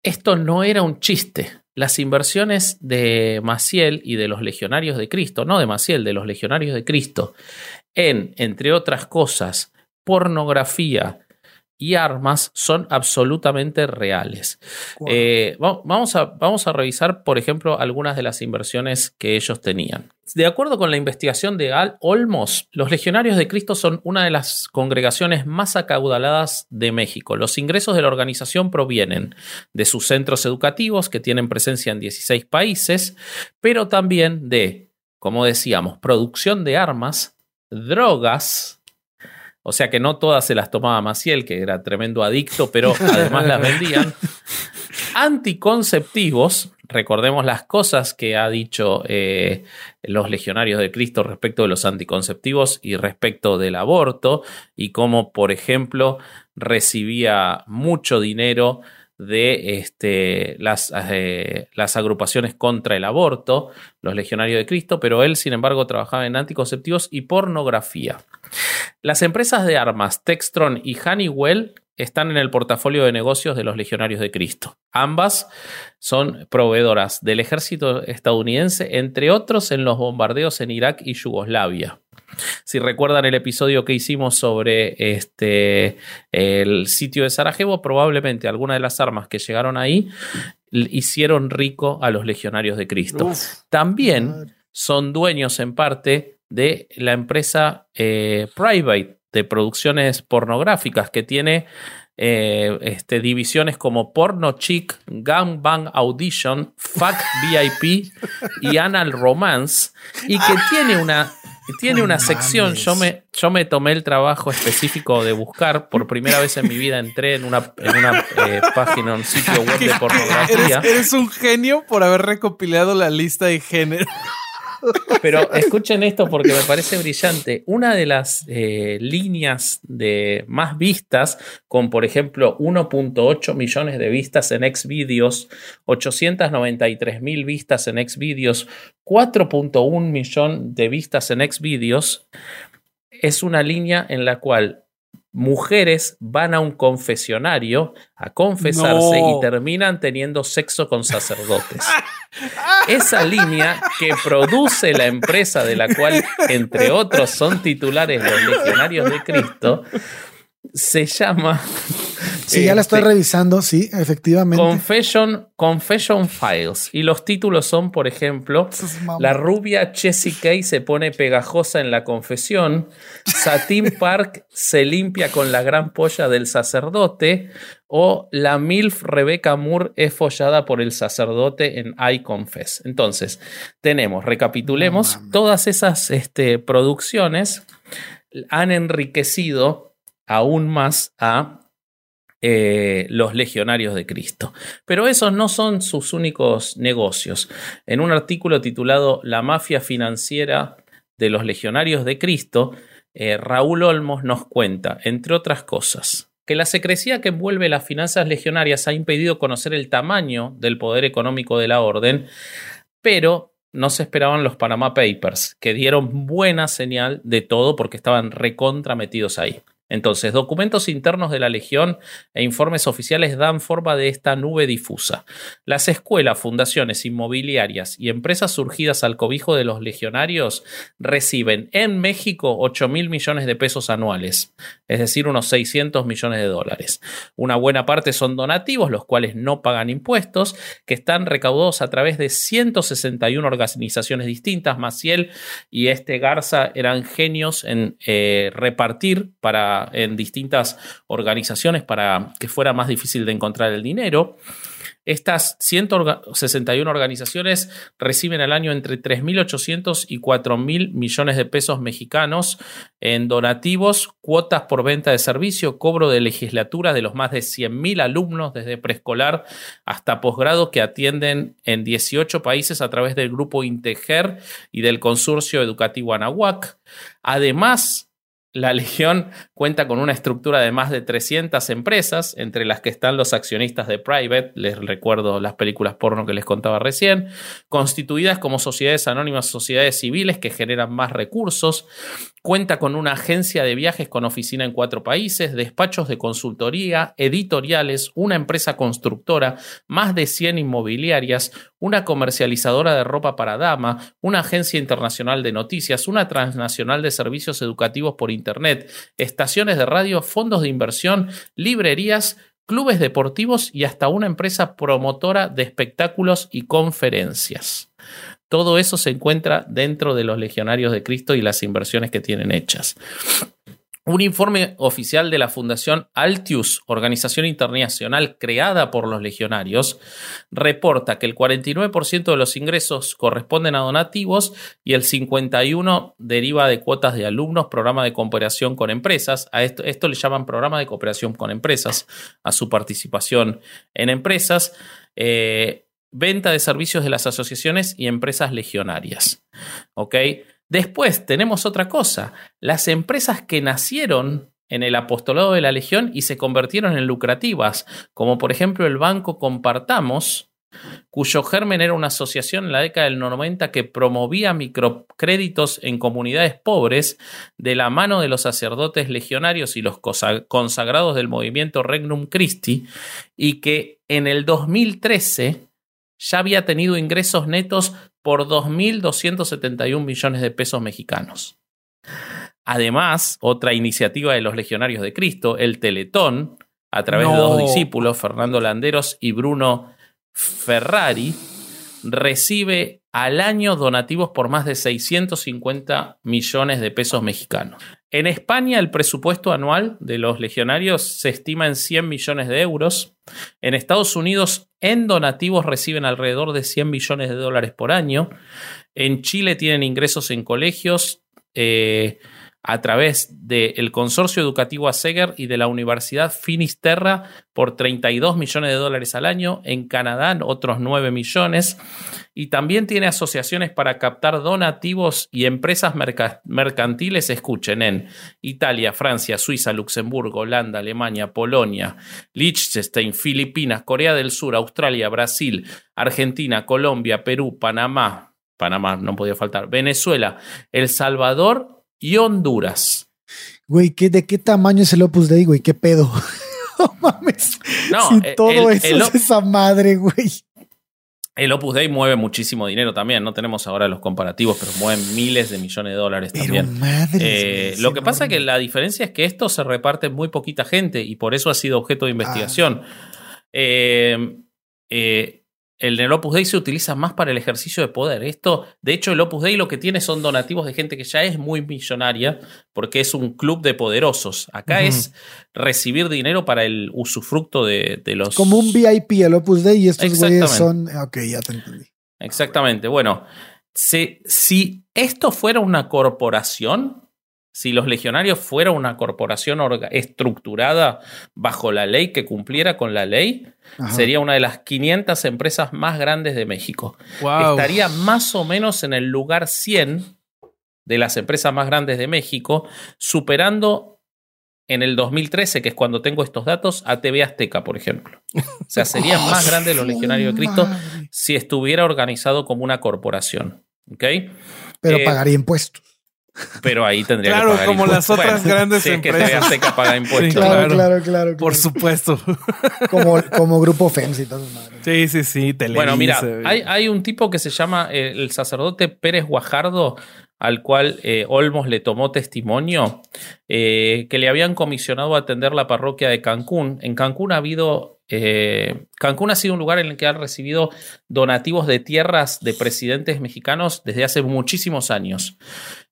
esto no era un chiste. Las inversiones de Maciel y de los legionarios de Cristo, no de Maciel, de los legionarios de Cristo, en, entre otras cosas, pornografía y armas son absolutamente reales. Eh, vamos, a, vamos a revisar, por ejemplo, algunas de las inversiones que ellos tenían. De acuerdo con la investigación de Al Olmos, los legionarios de Cristo son una de las congregaciones más acaudaladas de México. Los ingresos de la organización provienen de sus centros educativos, que tienen presencia en 16 países, pero también de, como decíamos, producción de armas, drogas, o sea que no todas se las tomaba Maciel, que era tremendo adicto, pero además las vendían. Anticonceptivos, recordemos las cosas que ha dicho eh, los legionarios de Cristo respecto de los anticonceptivos y respecto del aborto, y cómo, por ejemplo, recibía mucho dinero de este, las, eh, las, agrupaciones contra el aborto, los legionarios de Cristo, pero él, sin embargo, trabajaba en anticonceptivos y pornografía. Las empresas de armas Textron y Honeywell están en el portafolio de negocios de los legionarios de Cristo. Ambas son proveedoras del ejército estadounidense, entre otros en los bombardeos en Irak y Yugoslavia. Si recuerdan el episodio que hicimos sobre este, el sitio de Sarajevo, probablemente algunas de las armas que llegaron ahí hicieron rico a los legionarios de Cristo. También son dueños en parte de la empresa eh, Private de producciones pornográficas que tiene eh, este, divisiones como Porno Chic, Gang Bang Audition, Fuck VIP y Anal Romance y que tiene una tiene una sección, yo me, yo me tomé el trabajo específico de buscar, por primera vez en mi vida entré en una, en una eh, página, un sitio web de pornografía. Eres, eres, un genio por haber recopilado la lista de género. Pero escuchen esto porque me parece brillante. Una de las eh, líneas de más vistas, con por ejemplo 1.8 millones de vistas en Xvideos, 893 mil vistas en Xvideos, 4.1 millón de vistas en Xvideos, es una línea en la cual mujeres van a un confesionario a confesarse y terminan teniendo sexo con sacerdotes. Esa línea que produce la empresa de la cual, entre otros, son titulares los legionarios de Cristo, se llama. Sí, ya la estoy este, revisando, sí, efectivamente. Confession, Confession Files. Y los títulos son, por ejemplo, La rubia Jessie Kay se pone pegajosa en la confesión. Satin Park se limpia con la gran polla del sacerdote. O la MILF Rebecca Moore es follada por el sacerdote en I Confess. Entonces, tenemos, recapitulemos, todas esas este, producciones han enriquecido aún más a eh, los legionarios de Cristo. Pero esos no son sus únicos negocios. En un artículo titulado La mafia financiera de los legionarios de Cristo, eh, Raúl Olmos nos cuenta, entre otras cosas, que la secrecía que envuelve las finanzas legionarias ha impedido conocer el tamaño del poder económico de la orden, pero no se esperaban los Panama Papers, que dieron buena señal de todo porque estaban recontra metidos ahí. Entonces, documentos internos de la Legión e informes oficiales dan forma de esta nube difusa. Las escuelas, fundaciones inmobiliarias y empresas surgidas al cobijo de los legionarios reciben en México 8 mil millones de pesos anuales, es decir, unos 600 millones de dólares. Una buena parte son donativos, los cuales no pagan impuestos, que están recaudados a través de 161 organizaciones distintas. Maciel y este Garza eran genios en eh, repartir para en distintas organizaciones para que fuera más difícil de encontrar el dinero. Estas 161 organizaciones reciben al año entre 3.800 y 4.000 millones de pesos mexicanos en donativos, cuotas por venta de servicio, cobro de legislatura de los más de 100.000 alumnos desde preescolar hasta posgrado que atienden en 18 países a través del grupo Integer y del Consorcio Educativo Anahuac. Además, la Legión cuenta con una estructura de más de 300 empresas, entre las que están los accionistas de Private, les recuerdo las películas porno que les contaba recién, constituidas como sociedades anónimas, sociedades civiles que generan más recursos, Cuenta con una agencia de viajes con oficina en cuatro países, despachos de consultoría, editoriales, una empresa constructora, más de 100 inmobiliarias, una comercializadora de ropa para dama, una agencia internacional de noticias, una transnacional de servicios educativos por Internet, estaciones de radio, fondos de inversión, librerías, clubes deportivos y hasta una empresa promotora de espectáculos y conferencias. Todo eso se encuentra dentro de los legionarios de Cristo y las inversiones que tienen hechas. Un informe oficial de la Fundación Altius, organización internacional creada por los legionarios, reporta que el 49% de los ingresos corresponden a donativos y el 51% deriva de cuotas de alumnos, programa de cooperación con empresas. A esto, esto le llaman programa de cooperación con empresas, a su participación en empresas. Eh, venta de servicios de las asociaciones y empresas legionarias. ¿Ok? Después tenemos otra cosa, las empresas que nacieron en el apostolado de la Legión y se convirtieron en lucrativas, como por ejemplo el banco Compartamos, cuyo germen era una asociación en la década del 90 que promovía microcréditos en comunidades pobres de la mano de los sacerdotes legionarios y los consagrados del movimiento Regnum Christi, y que en el 2013 ya había tenido ingresos netos por 2.271 millones de pesos mexicanos. Además, otra iniciativa de los Legionarios de Cristo, el Teletón, a través de dos discípulos, Fernando Landeros y Bruno Ferrari, recibe al año donativos por más de 650 millones de pesos mexicanos. En España el presupuesto anual de los legionarios se estima en 100 millones de euros. En Estados Unidos en donativos reciben alrededor de 100 millones de dólares por año. En Chile tienen ingresos en colegios. Eh, a través del consorcio educativo ASEGER y de la Universidad Finisterra por 32 millones de dólares al año, en Canadá otros 9 millones, y también tiene asociaciones para captar donativos y empresas mercantiles, escuchen, en Italia, Francia, Suiza, Luxemburgo, Holanda, Alemania, Polonia, Liechtenstein, Filipinas, Corea del Sur, Australia, Brasil, Argentina, Colombia, Perú, Panamá, Panamá no podía faltar, Venezuela, El Salvador y Honduras. Güey, ¿qué, ¿de qué tamaño es el Opus Dei, güey? ¿Qué pedo? no mames. No, si todo eso es esa madre, güey. El Opus Dei mueve muchísimo dinero también. No tenemos ahora los comparativos, pero mueven miles de millones de dólares también. Madre, eh, lo que pasa es que la diferencia es que esto se reparte en muy poquita gente y por eso ha sido objeto de investigación. Ah. Eh, eh, el Opus Dei se utiliza más para el ejercicio de poder. Esto, de hecho, el Opus Dei lo que tiene son donativos de gente que ya es muy millonaria, porque es un club de poderosos. Acá es recibir dinero para el usufructo de, los. Como un VIP el Opus Dei y estos güeyes son. Ok, ya te entendí. Exactamente. Bueno, si, si esto fuera una corporación, si los legionarios fuera una corporación estructurada bajo la ley que cumpliera con la ley, sería una de las 500 empresas más grandes de México. Estaría más o menos en el lugar 100 de las empresas más grandes de México, superando en el 2013, que es cuando tengo estos datos, a TV Azteca, por ejemplo. O sea, serían más grandes los legionarios de Cristo si estuviera organizado como una corporación. Pero eh, pagaría impuestos. Pero ahí tendría que pagar como las otras grandes empresas. que paga impuestos. claro, claro, claro, Por supuesto. Como, como grupo FEMS y todo Sí, sí, sí. bueno, mira, hay, hay, un tipo que se llama eh, el sacerdote Pérez Guajardo, al cual eh, Olmos le tomó testimonio, eh, que le habían comisionado a atender la parroquia de Cancún. En Cancún ha habido eh, Cancún ha sido un lugar en el que han recibido donativos de tierras de presidentes mexicanos desde hace muchísimos años.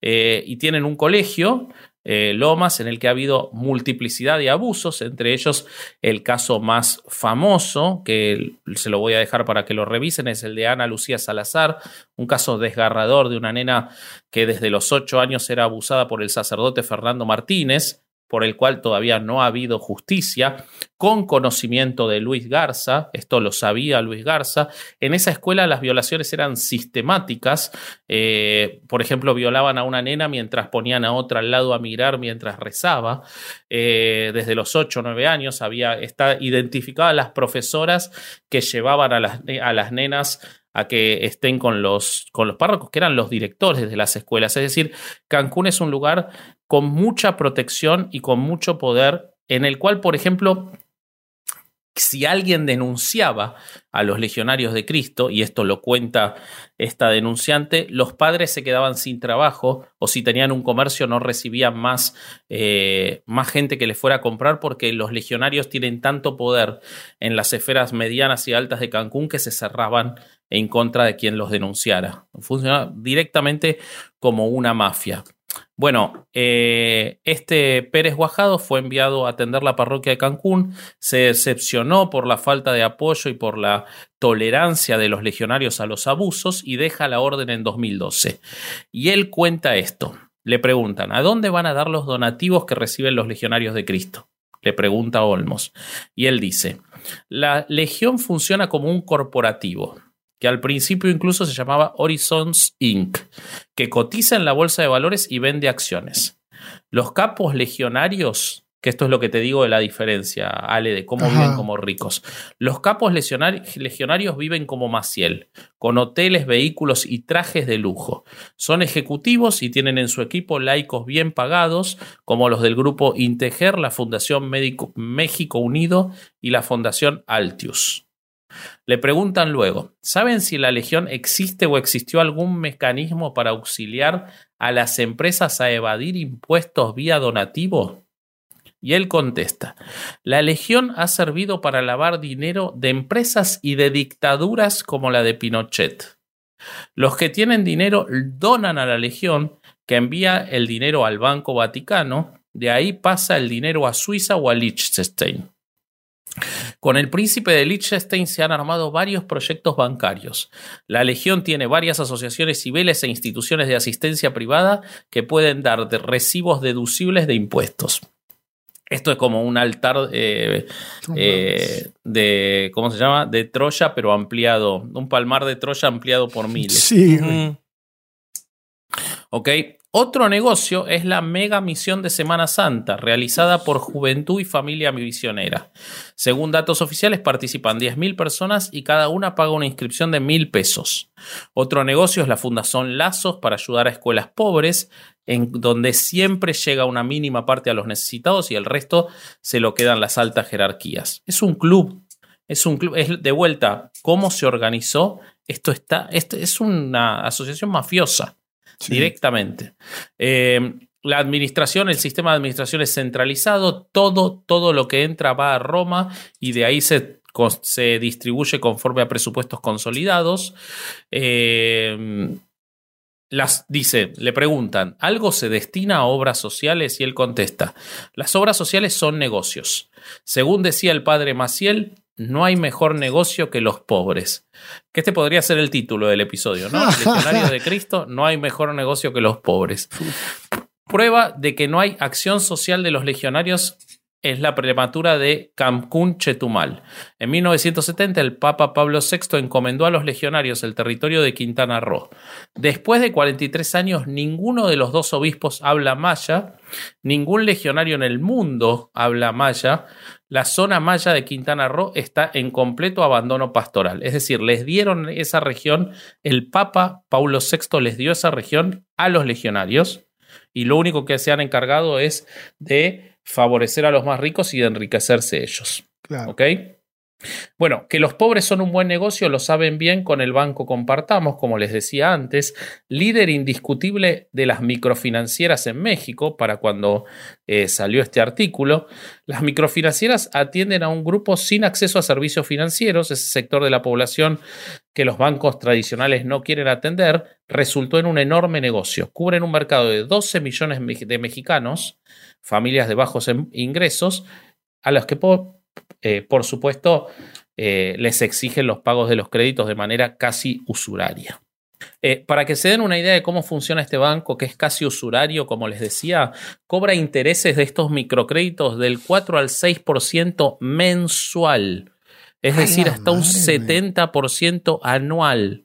Eh, y tienen un colegio, eh, Lomas, en el que ha habido multiplicidad de abusos, entre ellos el caso más famoso, que se lo voy a dejar para que lo revisen, es el de Ana Lucía Salazar, un caso desgarrador de una nena que desde los ocho años era abusada por el sacerdote Fernando Martínez por el cual todavía no ha habido justicia, con conocimiento de Luis Garza, esto lo sabía Luis Garza, en esa escuela las violaciones eran sistemáticas, eh, por ejemplo, violaban a una nena mientras ponían a otra al lado a mirar mientras rezaba, eh, desde los 8 o 9 años había está identificadas las profesoras que llevaban a las, a las nenas a que estén con los, con los párrocos, que eran los directores de las escuelas. Es decir, Cancún es un lugar con mucha protección y con mucho poder, en el cual, por ejemplo, si alguien denunciaba a los legionarios de Cristo, y esto lo cuenta esta denunciante, los padres se quedaban sin trabajo o si tenían un comercio no recibían más, eh, más gente que les fuera a comprar porque los legionarios tienen tanto poder en las esferas medianas y altas de Cancún que se cerraban en contra de quien los denunciara. Funcionaba directamente como una mafia. Bueno, eh, este Pérez Guajado fue enviado a atender la parroquia de Cancún, se decepcionó por la falta de apoyo y por la tolerancia de los legionarios a los abusos y deja la orden en 2012. Y él cuenta esto. Le preguntan, ¿a dónde van a dar los donativos que reciben los legionarios de Cristo? Le pregunta Olmos. Y él dice, la legión funciona como un corporativo que al principio incluso se llamaba Horizons Inc., que cotiza en la bolsa de valores y vende acciones. Los capos legionarios, que esto es lo que te digo de la diferencia, Ale, de cómo viven como ricos. Los capos legionarios viven como Maciel, con hoteles, vehículos y trajes de lujo. Son ejecutivos y tienen en su equipo laicos bien pagados, como los del grupo Integer, la Fundación México Unido y la Fundación Altius. Le preguntan luego, ¿saben si la Legión existe o existió algún mecanismo para auxiliar a las empresas a evadir impuestos vía donativo? Y él contesta, la Legión ha servido para lavar dinero de empresas y de dictaduras como la de Pinochet. Los que tienen dinero donan a la Legión, que envía el dinero al Banco Vaticano, de ahí pasa el dinero a Suiza o a Liechtenstein. Con el príncipe de Liechtenstein se han armado varios proyectos bancarios. La Legión tiene varias asociaciones civiles e instituciones de asistencia privada que pueden dar recibos deducibles de impuestos. Esto es como un altar eh, eh, de, ¿cómo se llama? De Troya, pero ampliado. Un palmar de Troya ampliado por miles. Sí. Ok, otro negocio es la mega misión de Semana Santa, realizada por Juventud y Familia Misionera. Según datos oficiales, participan 10.000 personas y cada una paga una inscripción de 1.000 pesos. Otro negocio es la Fundación Lazos para ayudar a escuelas pobres, en donde siempre llega una mínima parte a los necesitados y el resto se lo quedan las altas jerarquías. Es un club, es un club, es de vuelta, ¿cómo se organizó? Esto está, esto es una asociación mafiosa directamente. Eh, la administración, el sistema de administración es centralizado, todo, todo lo que entra va a Roma y de ahí se, se distribuye conforme a presupuestos consolidados. Eh, las dice, le preguntan, ¿algo se destina a obras sociales? Y él contesta, las obras sociales son negocios. Según decía el padre Maciel, no hay mejor negocio que los pobres. Que este podría ser el título del episodio, ¿no? Legionarios de Cristo, no hay mejor negocio que los pobres. Prueba de que no hay acción social de los legionarios es la prematura de Cancún Chetumal. En 1970 el Papa Pablo VI encomendó a los legionarios el territorio de Quintana Roo. Después de 43 años ninguno de los dos obispos habla maya, ningún legionario en el mundo habla maya, la zona maya de Quintana Roo está en completo abandono pastoral. Es decir, les dieron esa región, el Papa Paulo VI les dio esa región a los legionarios y lo único que se han encargado es de favorecer a los más ricos y enriquecerse ellos. ¿Ok? Bueno, que los pobres son un buen negocio lo saben bien con el Banco Compartamos, como les decía antes, líder indiscutible de las microfinancieras en México para cuando eh, salió este artículo. Las microfinancieras atienden a un grupo sin acceso a servicios financieros, ese sector de la población que los bancos tradicionales no quieren atender, resultó en un enorme negocio. Cubren un mercado de 12 millones de mexicanos, familias de bajos ingresos, a los que eh, por supuesto, eh, les exigen los pagos de los créditos de manera casi usuraria. Eh, para que se den una idea de cómo funciona este banco, que es casi usurario, como les decía, cobra intereses de estos microcréditos del 4 al 6% mensual. Es decir, hasta un 70% anual,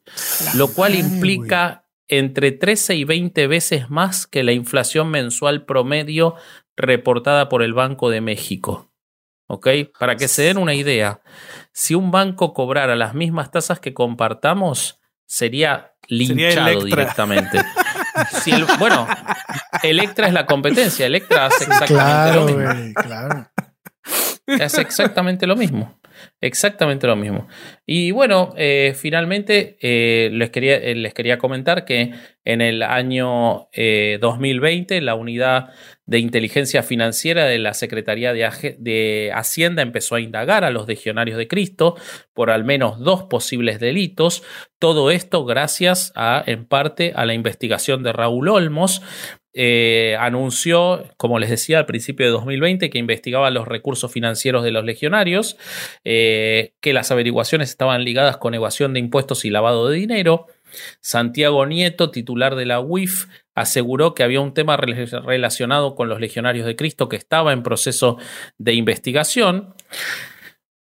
lo cual implica entre 13 y 20 veces más que la inflación mensual promedio reportada por el Banco de México. ¿Ok? Para que se den una idea, si un banco cobrara las mismas tasas que compartamos, sería linchado directamente. bueno, Electra es la competencia. Electra hace exactamente lo mismo. claro. Hace exactamente lo mismo. Exactamente lo mismo. Y bueno, eh, finalmente eh, les, quería, eh, les, quería, comentar que en el año 2020 la unidad de inteligencia financiera de la Secretaría de, de, Hacienda empezó a indagar a los legionarios de Cristo por al menos dos posibles delitos. Todo esto gracias a, en parte, a la investigación de Raúl Olmos, eh, anunció, como les decía al principio de 2020, que investigaba los recursos financieros de los legionarios, eh, que las averiguaciones estaban ligadas con evasión de impuestos y lavado de dinero. Santiago Nieto, titular de la UIF, aseguró que había un tema relacionado con los legionarios de Cristo que estaba en proceso de investigación.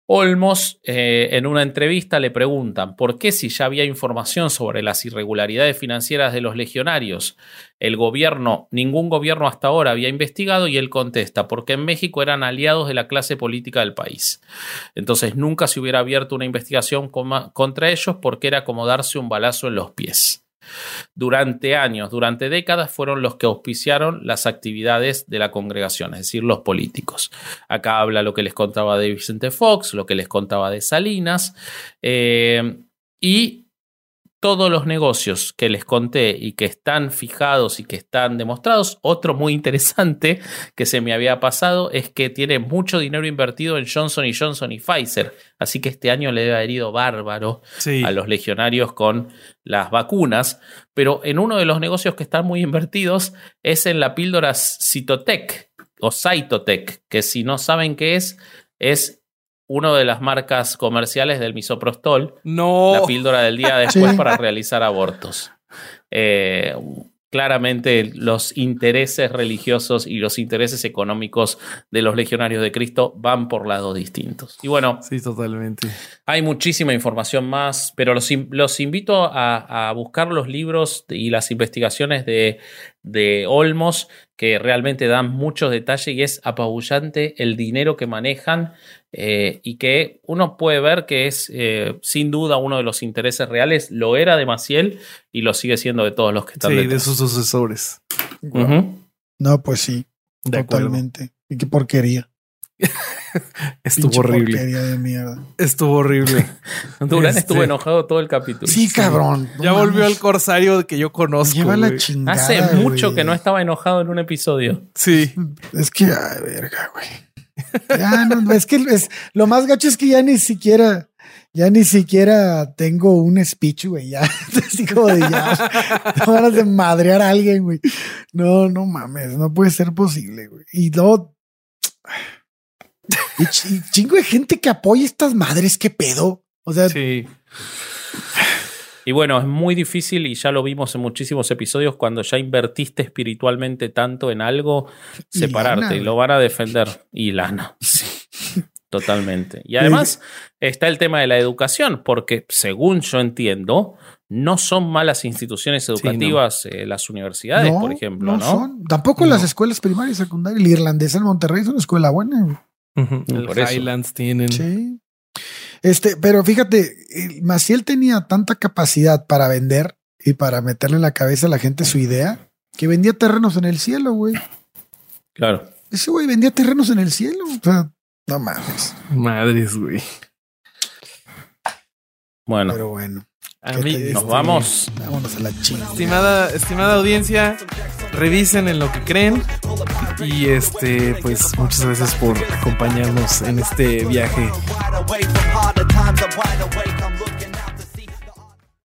Olmos, eh, en una entrevista, le preguntan por qué si ya había información sobre las irregularidades financieras de los legionarios, el gobierno, ningún gobierno hasta ahora había investigado y él contesta, porque en México eran aliados de la clase política del país. Entonces nunca se hubiera abierto una investigación contra ellos porque era como darse un balazo en los pies durante años, durante décadas, fueron los que auspiciaron las actividades de la congregación, es decir, los políticos. Acá habla lo que les contaba de Vicente Fox, lo que les contaba de Salinas, eh, y todos los negocios que les conté y que están fijados y que están demostrados. Otro muy interesante que se me había pasado es que tiene mucho dinero invertido en Johnson y Johnson y Pfizer. Así que este año le debe haber ido bárbaro a los legionarios con las vacunas. Pero en uno de los negocios que están muy invertidos es en la píldora Cytotec o Cytotec, que si no saben qué es, es una de las marcas comerciales del misoprostol, no. la píldora del día después para realizar abortos. Eh, claramente los intereses religiosos y los intereses económicos de los legionarios de Cristo van por lados distintos. Y bueno, sí, totalmente. Hay muchísima información más, pero los, los invito a, buscar los libros y las investigaciones de, de Olmos, que realmente dan muchos detalles y es apabullante el dinero que manejan eh, y que uno puede ver que es eh, sin duda uno de los intereses reales, lo era de Maciel y lo sigue siendo de todos los que están. Sí, de sus sucesores. No, pues sí, totalmente. Y qué porquería. estuvo horrible. Porquería de mierda. Estuvo horrible. Durán este, estuvo enojado todo el capítulo. Sí, cabrón. ya volvió al corsario que yo conozco. Lleva la chingada. Hace mucho que no estaba enojado en un episodio. Sí. Es que, ay, verga, güey. Ya no, es que es, lo más gacho es que ya ni siquiera, ya ni siquiera tengo un speech, güey. Ya, así como de ya, ganas de madrear a alguien, güey. No, no mames, no puede ser posible, güey. Y luego, y, chingo de gente que apoya estas madres, qué pedo. O sea, sí. Y bueno, es muy difícil y ya lo vimos en muchísimos episodios cuando ya invertiste espiritualmente tanto en algo, separarte y, lo van a defender. Y lana. Totalmente. Y además está el tema de la educación, porque según yo entiendo, no son malas instituciones educativas eh, las universidades, por ejemplo. No, son. Tampoco las escuelas primarias y secundarias. El irlandés en Monterrey es una escuela buena. El Highlands tienen. Sí. Este, pero fíjate, Maciel tenía tanta capacidad para vender y para meterle en la cabeza a la gente su idea que vendía terrenos en el cielo, güey. Claro. Ese güey vendía terrenos en el cielo. O sea, no mames. Madres, güey. Bueno. Pero bueno. Nos vamos. Vámonos a la chingada. Estimada, estimada audiencia, revisen en lo que creen. Y este, pues muchas gracias por acompañarnos en este viaje.